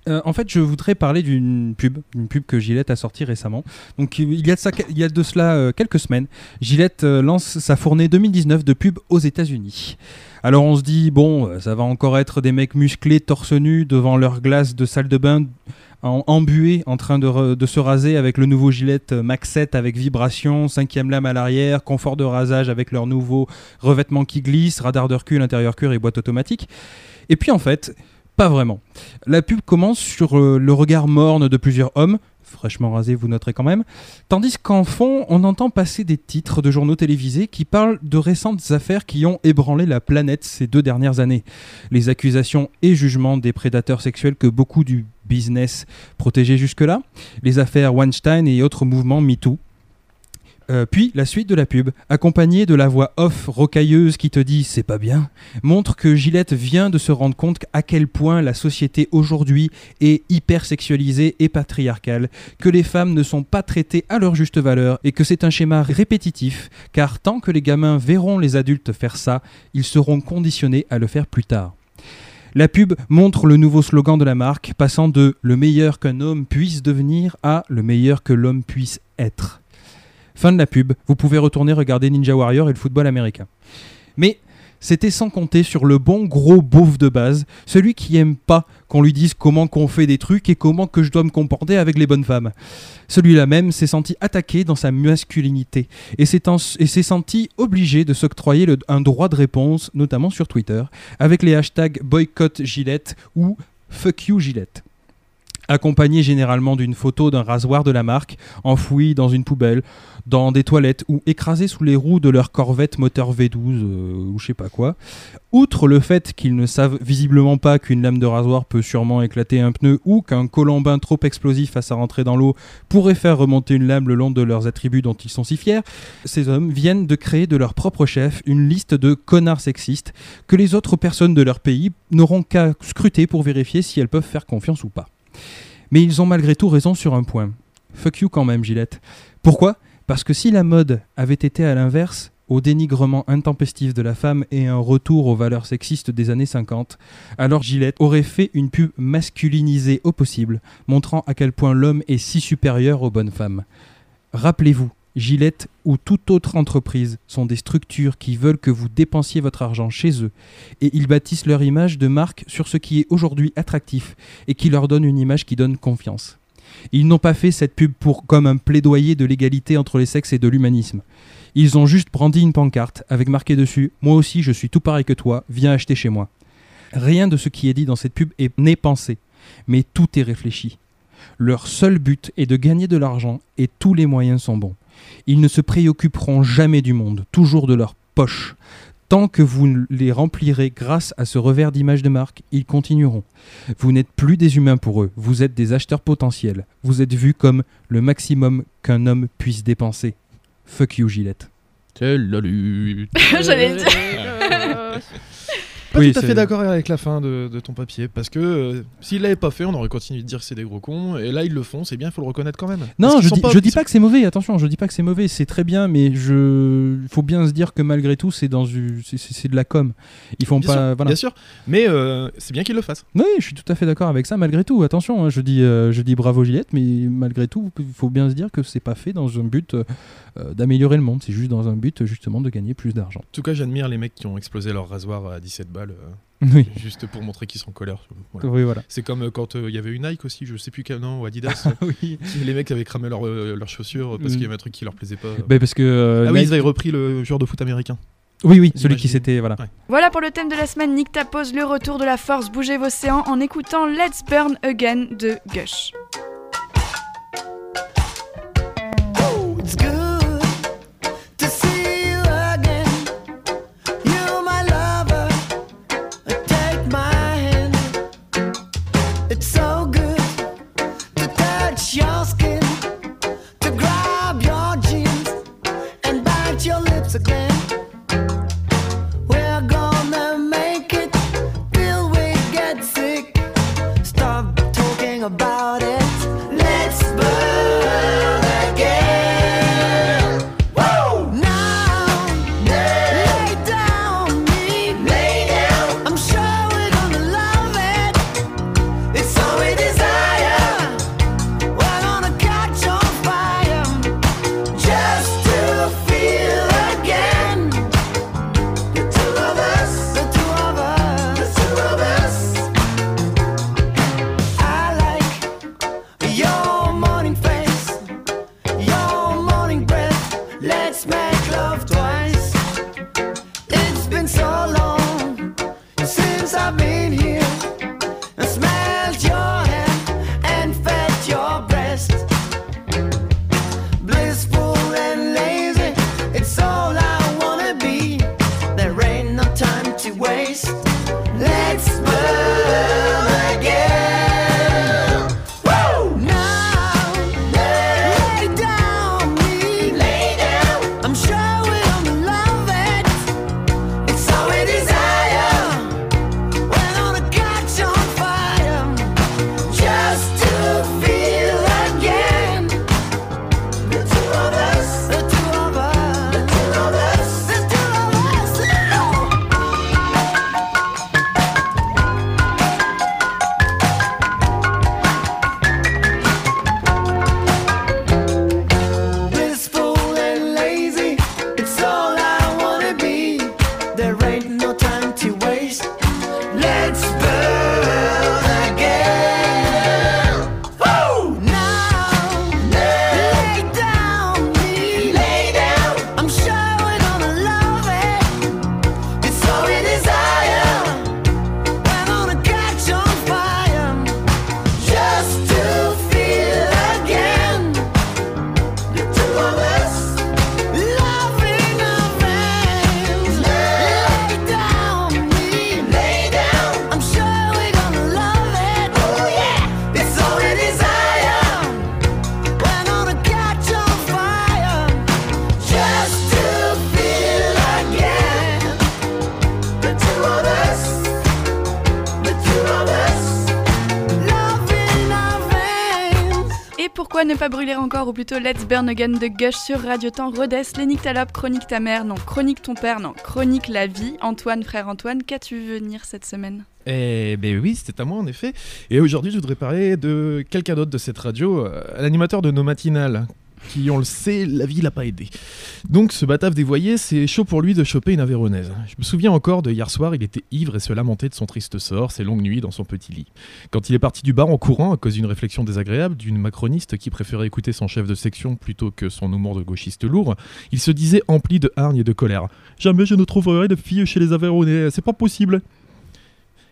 Speaker 3: Euh, en fait, je voudrais parler d'une pub, d'une pub que Gillette a sortie récemment. Donc, il y a de, cela euh, quelques semaines, Gillette euh, lance sa fournée 2019 de pub aux États-Unis. Alors, on se dit, bon, ça va encore être des mecs musclés, torse nu, devant leur glace de salle de bain, en, embués, en train de, se raser avec le nouveau Gillette Max 7 avec vibration, cinquième lame à l'arrière, confort de rasage avec leur nouveau revêtement qui glisse, radar de recul, intérieur cuir et boîte automatique. Et puis en fait, pas vraiment. La pub commence sur euh, le regard morne de plusieurs hommes, fraîchement rasés, vous noterez quand même, tandis qu'en fond, on entend passer des titres de journaux télévisés qui parlent de récentes affaires qui ont ébranlé la planète ces deux dernières années. Les accusations et jugements des prédateurs sexuels que beaucoup du business protégeait jusque-là, les affaires Weinstein et autres mouvements MeToo. Euh, puis la suite de la pub, accompagnée de la voix off rocailleuse qui te dit c'est pas bien, montre que Gillette vient de se rendre compte à quel point la société aujourd'hui est hyper sexualisée et patriarcale, que les femmes ne sont pas traitées à leur juste valeur et que c'est un schéma répétitif, car tant que les gamins verront les adultes faire ça, ils seront conditionnés à le faire plus tard. La pub montre le nouveau slogan de la marque, passant de le meilleur qu'un homme puisse devenir à le meilleur que l'homme puisse être. Fin de la pub, vous pouvez retourner regarder Ninja Warrior et le football américain. Mais c'était sans compter sur le bon gros beauf de base, celui qui aime pas qu'on lui dise comment qu'on fait des trucs et comment que je dois me comporter avec les bonnes femmes. Celui-là même s'est senti attaqué dans sa masculinité et s'est senti obligé de s'octroyer un droit de réponse, notamment sur Twitter, avec les hashtags boycott Gillette ou fuck you Gillette accompagné généralement d'une photo d'un rasoir de la marque, enfoui dans une poubelle, dans des toilettes ou écrasé sous les roues de leur corvette moteur V12 euh, ou je sais pas quoi. Outre le fait qu'ils ne savent visiblement pas qu'une lame de rasoir peut sûrement éclater un pneu ou qu'un colombin trop explosif à sa rentrée dans l'eau pourrait faire remonter une lame le long de leurs attributs dont ils sont si fiers, ces hommes viennent de créer de leur propre chef une liste de connards sexistes que les autres personnes de leur pays n'auront qu'à scruter pour vérifier si elles peuvent faire confiance ou pas. Mais ils ont malgré tout raison sur un point. Fuck you quand même, Gillette. Pourquoi? Parce que si la mode avait été à l'inverse, au dénigrement intempestif de la femme et un retour aux valeurs sexistes des années 50, alors Gillette aurait fait une pub masculinisée au possible, montrant à quel point l'homme est si supérieur aux bonnes femmes. Rappelez-vous, Gillette ou toute autre entreprise sont des structures qui veulent que vous dépensiez votre argent chez eux, et ils bâtissent leur image de marque sur ce qui est aujourd'hui attractif et qui leur donne une image qui donne confiance. Ils n'ont pas fait cette pub pour comme un plaidoyer de l'égalité entre les sexes et de l'humanisme. Ils ont juste brandi une pancarte avec marqué dessus Moi aussi je suis tout pareil que toi, viens acheter chez moi. Rien de ce qui est dit dans cette pub est- n'est pensé, mais tout est réfléchi. Leur seul but est de gagner de l'argent et tous les moyens sont bons. Ils ne se préoccuperont jamais du monde, toujours de leur poche. Tant que vous les remplirez grâce à ce revers d'image de marque, ils continueront. Vous n'êtes plus des humains pour eux, vous êtes des acheteurs potentiels. Vous êtes vus comme le maximum qu'un homme puisse dépenser. Fuck you, Gillette.
Speaker 4: C'est la lutte.
Speaker 1: J'allais dire.
Speaker 4: Pas
Speaker 3: Oui,
Speaker 4: tout à fait d'accord avec la fin de, de ton papier, parce que euh, s'ils l'avaient pas fait, on aurait continué de dire que c'est des gros cons, et là ils le font, c'est bien, il faut le reconnaître quand même.
Speaker 3: Non, je dis, je dis pas que c'est mauvais, attention, je dis pas que c'est mauvais, c'est très bien, mais je faut bien se dire que malgré tout, c'est dans du... c'est- c'est c'est de la com. Ils font
Speaker 4: Bien
Speaker 3: pas.
Speaker 4: sûr,
Speaker 3: voilà.
Speaker 4: Bien sûr, mais euh, c'est bien qu'ils le fassent.
Speaker 3: Oui, je suis tout à fait d'accord avec ça, malgré tout. Attention, hein, je, dis, euh, je dis bravo Gillette, mais malgré tout, il faut bien se dire que c'est pas fait dans un but d'améliorer le monde, c'est juste dans un but justement de gagner plus d'argent.
Speaker 4: En tout cas, j'admire les mecs qui ont explosé leur rasoir à 17 balles, euh,
Speaker 3: Oui,
Speaker 4: juste pour montrer qu'ils sont en colère. Voilà.
Speaker 3: oui, voilà.
Speaker 4: C'est comme euh, quand euh, il y avait une Nike aussi, je sais plus quel nom, ou Adidas, euh,
Speaker 3: oui.
Speaker 4: les mecs avaient cramé leurs euh, leurs chaussures parce
Speaker 3: Mm.
Speaker 4: qu'il y avait un truc qui leur plaisait pas.
Speaker 3: Ben, parce que. euh,
Speaker 4: ah oui,
Speaker 3: Nike-
Speaker 4: ils avaient repris le joueur de foot américain.
Speaker 3: oui, oui, celui qui s'était. Voilà.
Speaker 6: Voilà pour le thème de la semaine. Nick Tapose, le retour de la force, bougez vos séants en écoutant Let's Burn Again de Gush. Ou plutôt Let's Burn Again de Gush sur Radio Temps Rhodes, Lénique Talop, Chronique ta mère, non, Chronique ton père, non, Chronique la vie. Antoine, frère Antoine, qu'as-tu vu venir cette semaine?
Speaker 4: Eh ben oui, c'était à moi en effet. Et aujourd'hui, je voudrais parler de quelqu'un d'autre de cette radio, euh, l'animateur de nos matinales, qui, on le sait, la vie l'a pas aidé. Donc, ce batave dévoyé, c'est chaud pour lui de choper une avéronaise. Je me souviens encore de hier soir, il était ivre et se lamentait de son triste sort, ses longues nuits dans son petit lit. Quand il est parti du bar en courant à cause d'une réflexion désagréable d'une macroniste qui préférait écouter son chef de section plutôt que son humour de gauchiste lourd, il se disait empli de hargne et de colère. Jamais je ne trouverai de fille chez les Aveyronais, c'est pas possible.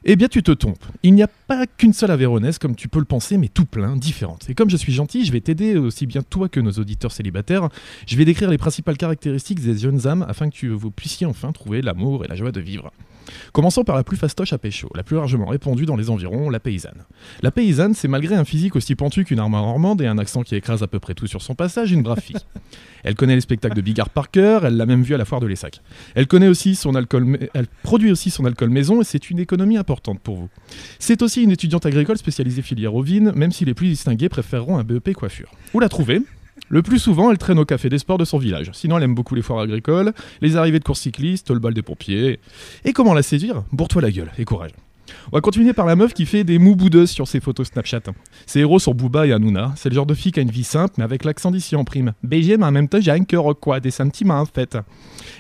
Speaker 4: Eh bien, tu te trompes. Il n'y a pas qu'une seule Aveyronnaise, comme tu peux le penser, mais tout plein, différentes. Et comme je suis gentil, je vais t'aider aussi bien toi que nos auditeurs célibataires. Je vais décrire les principales caractéristiques des jeunes âmes afin que vous puissiez enfin trouver l'amour et la joie de vivre. Commençons par la plus fastoche à pécho, la plus largement répandue dans les environs, la paysanne. La paysanne, c'est malgré un physique aussi pentu qu'une armoire normande et un accent qui écrase à peu près tout sur son passage, une brave fille. Elle connaît les spectacles de Bigard par cœur, elle l'a même vu à la foire de l'Essac. Elle connaît aussi son alcool, ma- elle produit aussi son alcool maison et c'est une économie importante pour vous. C'est aussi une étudiante agricole spécialisée filière ovine, même si les plus distingués préféreront un BEP coiffure. Où la trouver? Le plus souvent, elle traîne au café des sports de son village. Sinon, elle aime beaucoup les foires agricoles, les arrivées de courses cyclistes, le bal des pompiers. Et comment la séduire Bourre-toi la gueule et courage. On va continuer par la meuf qui fait des mous boudeuses sur ses photos Snapchat. Ses héros sont Booba et Hanouna. C'est le genre de fille qui a une vie simple, mais avec l'accent d'ici en prime. BG, mais en même temps, j'ai un cœur, quoi, des sentiments en fait.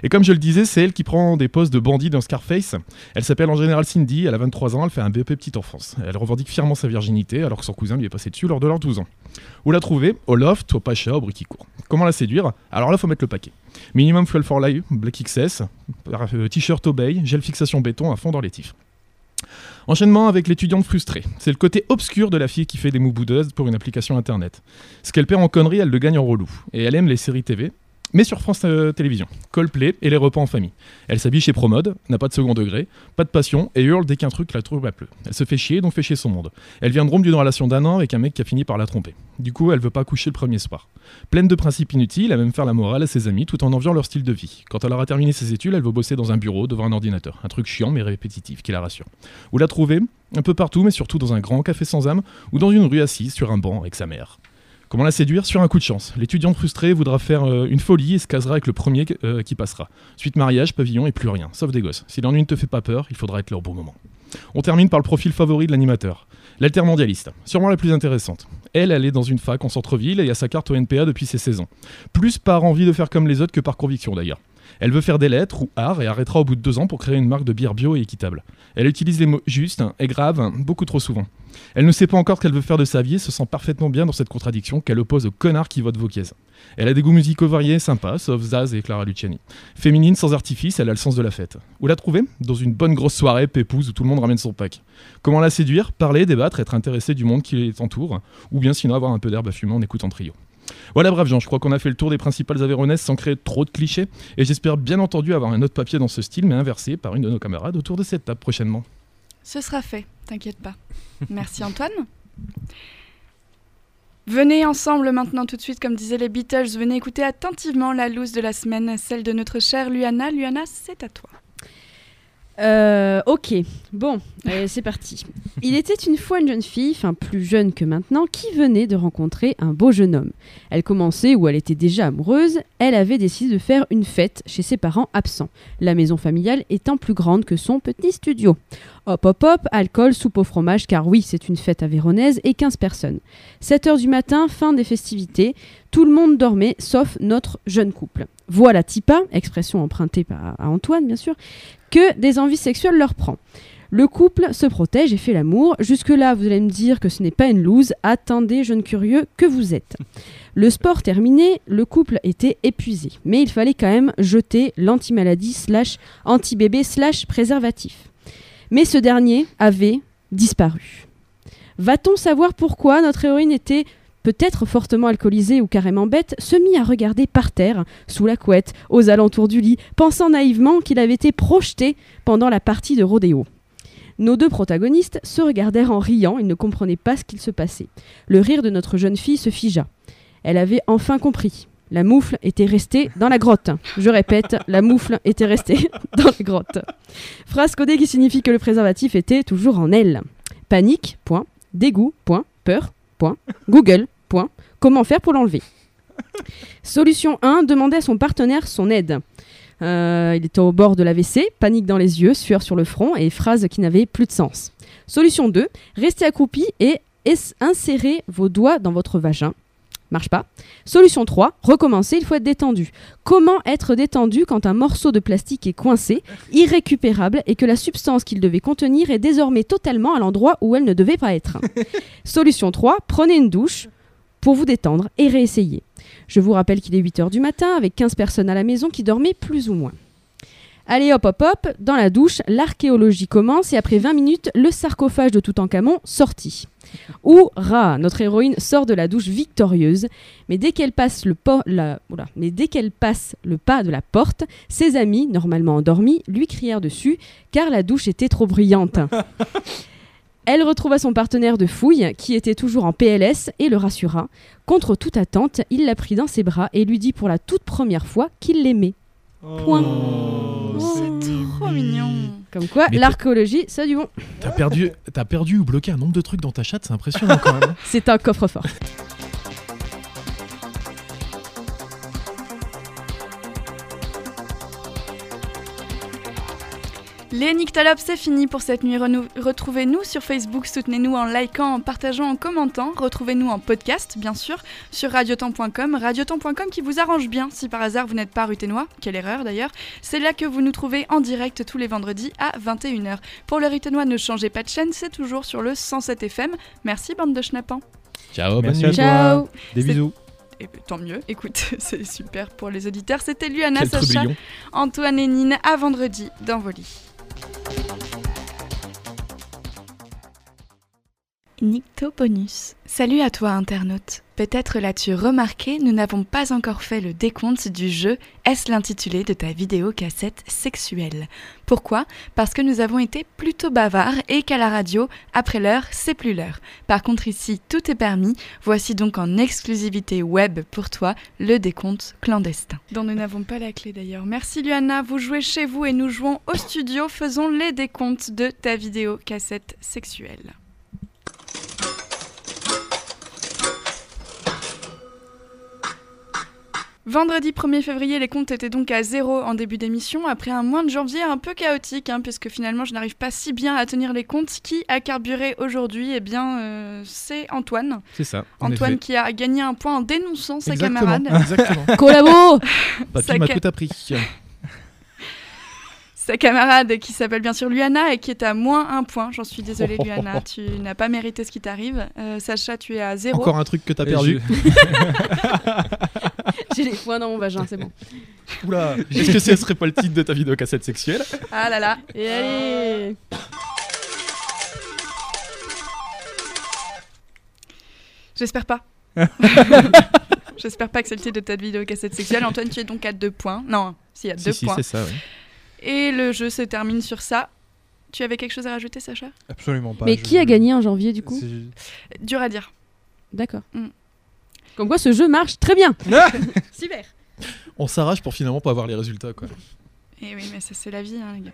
Speaker 4: Et comme je le disais, c'est elle qui prend des postes de bandit dans Scarface. Elle s'appelle en général Cindy, elle a 23 ans, elle fait un BEP petite enfance. Elle revendique fièrement sa virginité, alors que son cousin lui est passé dessus lors de leurs 12 ans. Où la trouver? Au loft, au Pacha, au Briquicourt. Comment la séduire? Alors là, faut mettre le paquet. Minimum fuel for life, Black XS, euh, t-shirt Obey, gel fixation béton à fond dans les tifs. Enchaînement avec l'étudiante frustrée. C'est le côté obscur de la fille qui fait des mous boudeuses pour une application internet. Ce qu'elle perd en conneries, elle le gagne en relou. Et elle aime les séries TV, mais sur France euh, Télévisions. Coldplay et les repas en famille. Elle s'habille chez Promode, n'a pas de second degré, pas de passion et hurle dès qu'un truc la trouve à peu. Elle se fait chier, donc fait chier son monde. Elle vient de rompre d'une relation d'un an avec un mec qui a fini par la tromper. Du coup, elle veut pas coucher le premier soir. Pleine de principes inutiles, elle va même faire la morale à ses amis tout en enviant leur style de vie. Quand elle aura terminé ses études, elle veut bosser dans un bureau devant un ordinateur. Un truc chiant mais répétitif qui la rassure. Où la trouver Un peu partout, mais surtout dans un grand café sans âme ou dans une rue assise sur un banc avec sa mère. Comment la séduire Sur un coup de chance? L'étudiante frustrée voudra faire euh, une folie et se casera avec le premier euh, qui passera. Suite mariage, pavillon et plus rien, sauf des gosses. Si l'ennui ne te fait pas peur, il faudra être leur beau moment. On termine par le profil favori de l'animateur. L'altermondialiste, sûrement la plus intéressante. Elle, elle est dans une fac en centre-ville et a sa carte au NPA depuis ses 16 ans. Plus par envie de faire comme les autres que par conviction d'ailleurs. Elle veut faire des lettres ou art et arrêtera au bout de deux ans pour créer une marque de bière bio et équitable. Elle utilise les mots justes et graves beaucoup trop souvent. Elle ne sait pas encore ce qu'elle veut faire de sa vie et se sent parfaitement bien dans cette contradiction qu'elle oppose aux connards qui votent Vauquiez. Elle a des goûts musicaux variés et sympas, sauf Zaz et Clara Luciani. Féminine sans artifice, elle a le sens de la fête. Où la trouver? Dans une bonne grosse soirée pépouse où tout le monde ramène son pack. Comment la séduire? Parler, débattre, être intéressé du monde qui l'entoure, ou bien sinon avoir un peu d'herbe à fumer en écoutant trio. Voilà, brave Jean, je crois qu'on a fait le tour des principales Aveyronaises sans créer trop de clichés, et j'espère bien entendu avoir un autre papier dans ce style, mais inversé par une de nos camarades autour de cette table prochainement.
Speaker 1: Ce sera fait, t'inquiète pas. Merci Antoine. Venez ensemble maintenant tout de suite, comme disaient les Beatles, venez écouter attentivement la loose de la semaine, celle de notre chère Luana. Luana, c'est à toi.
Speaker 2: Euh, ok, bon, allez, c'est parti. Il était une fois une jeune fille, enfin plus jeune que maintenant, qui venait de rencontrer un beau jeune homme. Elle commençait ou elle était déjà amoureuse, elle avait décidé de faire une fête chez ses parents absents, la maison familiale étant plus grande que son petit studio. Hop hop hop, alcool, soupe au fromage, car oui, c'est une fête avéronaise et 15 personnes. 7 heures du matin, fin des festivités, tout le monde dormait, sauf notre jeune couple. Voilà Tipa, expression empruntée par, à Antoine bien sûr, des envies sexuelles leur prend. Le couple se protège et fait l'amour. Jusque-là, vous allez me dire que ce n'est pas une loose. Attendez, jeune curieux, que vous êtes. Le sport terminé, le couple était épuisé. Mais il fallait quand même jeter l'anti-maladie slash anti-bébé slash préservatif. Mais ce dernier avait disparu. Va-t-on savoir pourquoi notre héroïne était peut-être fortement alcoolisée ou carrément bête, se mit à regarder par terre, sous la couette, aux alentours du lit, pensant naïvement qu'il avait été projeté pendant la partie de rodéo. Nos deux protagonistes se regardèrent en riant, ils ne comprenaient pas ce qu'il se passait. Le rire de notre jeune fille se figea. Elle avait enfin compris. La moufle était restée dans la grotte. Je répète, la moufle était restée dans la grotte. Phrase codée qui signifie que le préservatif était toujours en elle. Panique, point. Dégoût, point. Peur, point. Google. Comment faire pour l'enlever Solution 1, demander à son partenaire son aide. Euh, il était au bord de la WC, panique dans les yeux, sueur sur le front et phrase qui n'avait plus de sens. Solution 2, restez accroupi et insérez vos doigts dans votre vagin. Marche pas. Solution 3, recommencer, il faut être détendu. Comment être détendu quand un morceau de plastique est coincé, irrécupérable et que la substance qu'il devait contenir est désormais totalement à l'endroit où elle ne devait pas être? Solution 3, prenez une douche pour vous détendre et réessayer. Je vous rappelle qu'il est 8h du matin avec 15 personnes à la maison qui dormaient plus ou moins. Allez hop hop hop, dans la douche, l'archéologie commence et après 20 minutes, le sarcophage de Toutankhamon sorti. Ra, notre héroïne, sort de la douche victorieuse, mais dès qu'elle passe le mais dès qu'elle passe le pas de la porte, ses amis, normalement endormis, lui crièrent dessus car la douche était trop bruyante. Elle retrouva son partenaire de fouille, qui était toujours en PLS, et le rassura. Contre toute attente, il la prit dans ses bras et lui dit pour la toute première fois qu'il l'aimait. Point.
Speaker 3: Oh,
Speaker 1: C'est trop mignon.
Speaker 2: Comme quoi, l'archéologie, ça a du bon.
Speaker 4: T'as perdu, t'as perdu ou bloqué un nombre de trucs dans ta chatte, c'est impressionnant quand même.
Speaker 2: C'est un coffre-fort.
Speaker 1: Les Nyctalopes, c'est fini pour cette nuit. Retrouvez-nous sur Facebook, soutenez-nous en likant, en partageant, en commentant. Retrouvez-nous en podcast, bien sûr, sur radiotemps.com. Radiotemps.com qui vous arrange bien si par hasard vous n'êtes pas ruténois. Quelle erreur d'ailleurs. C'est là que vous nous trouvez en direct tous les vendredis à 21h. Pour le ruténois, ne changez pas de chaîne, c'est toujours sur le 107 FM. Merci, bande de schnappants.
Speaker 4: Ciao, bonne
Speaker 3: Merci
Speaker 4: nuit.
Speaker 3: à
Speaker 2: Ciao.
Speaker 3: toi. Des bisous.
Speaker 1: Et ben, tant mieux, écoute, c'est super pour les auditeurs. C'était Luana,
Speaker 4: Quel
Speaker 1: Sacha,
Speaker 4: trublion.
Speaker 1: Antoine et Nine à vendredi dans vos lits. Nyctobonus. Salut à toi internaute. Peut-être l'as-tu remarqué, nous n'avons pas encore fait le décompte du jeu Est-ce l'intitulé de ta vidéo cassette sexuelle? Pourquoi? Parce que nous avons été plutôt bavards et qu'à la radio, après l'heure, c'est plus l'heure. Par contre ici, tout est permis. Voici donc en exclusivité web pour toi le décompte clandestin. Dont nous n'avons pas la clé d'ailleurs. Merci Luana, vous jouez chez vous et nous jouons au studio. Faisons les décomptes de ta vidéo cassette sexuelle. Vendredi 1er février, les comptes étaient donc à zéro en début d'émission, après un mois de janvier un peu chaotique, hein, puisque finalement je n'arrive pas si bien à tenir les comptes. Qui a carburé aujourd'hui? Eh bien, euh, c'est Antoine.
Speaker 4: C'est ça.
Speaker 1: Antoine
Speaker 4: effet.
Speaker 1: qui a gagné un point en dénonçant sa
Speaker 4: Exactement,
Speaker 1: camarade.
Speaker 4: Exactement.
Speaker 2: Collabo
Speaker 4: Papy
Speaker 1: Ça
Speaker 4: m'a
Speaker 1: ca-
Speaker 4: tout appris.
Speaker 1: Sa camarade qui s'appelle bien sûr Luana et qui est à moins un point. J'en suis désolée Luana, tu n'as pas mérité ce qui t'arrive. Euh, Sacha, tu es à zéro.
Speaker 4: Encore un truc que t'as perdu.
Speaker 2: J'ai les points dans mon vagin, c'est bon.
Speaker 4: Oula. Est-ce que ce serait pas le titre de ta vidéo cassette sexuelle?
Speaker 1: Ah là là.
Speaker 2: Et allez
Speaker 1: J'espère pas. J'espère pas que c'est le titre de ta vidéo cassette sexuelle. Antoine, tu es donc à deux points. Non, si, à deux
Speaker 4: Si, si,
Speaker 1: points.
Speaker 4: c'est ça. ouais.
Speaker 1: Et le jeu se termine sur ça. Tu avais quelque chose à rajouter, Sacha?
Speaker 3: Absolument pas.
Speaker 2: Mais
Speaker 3: je-
Speaker 2: qui a gagné en janvier du coup?
Speaker 1: Dur à dire.
Speaker 2: D'accord.
Speaker 1: Mm.
Speaker 2: Comme quoi ce jeu marche très bien.
Speaker 3: Ah
Speaker 2: Super.
Speaker 4: On s'arrache pour finalement pas avoir les résultats. Quoi.
Speaker 1: Et oui, mais ça, c'est la vie, hein, les gars.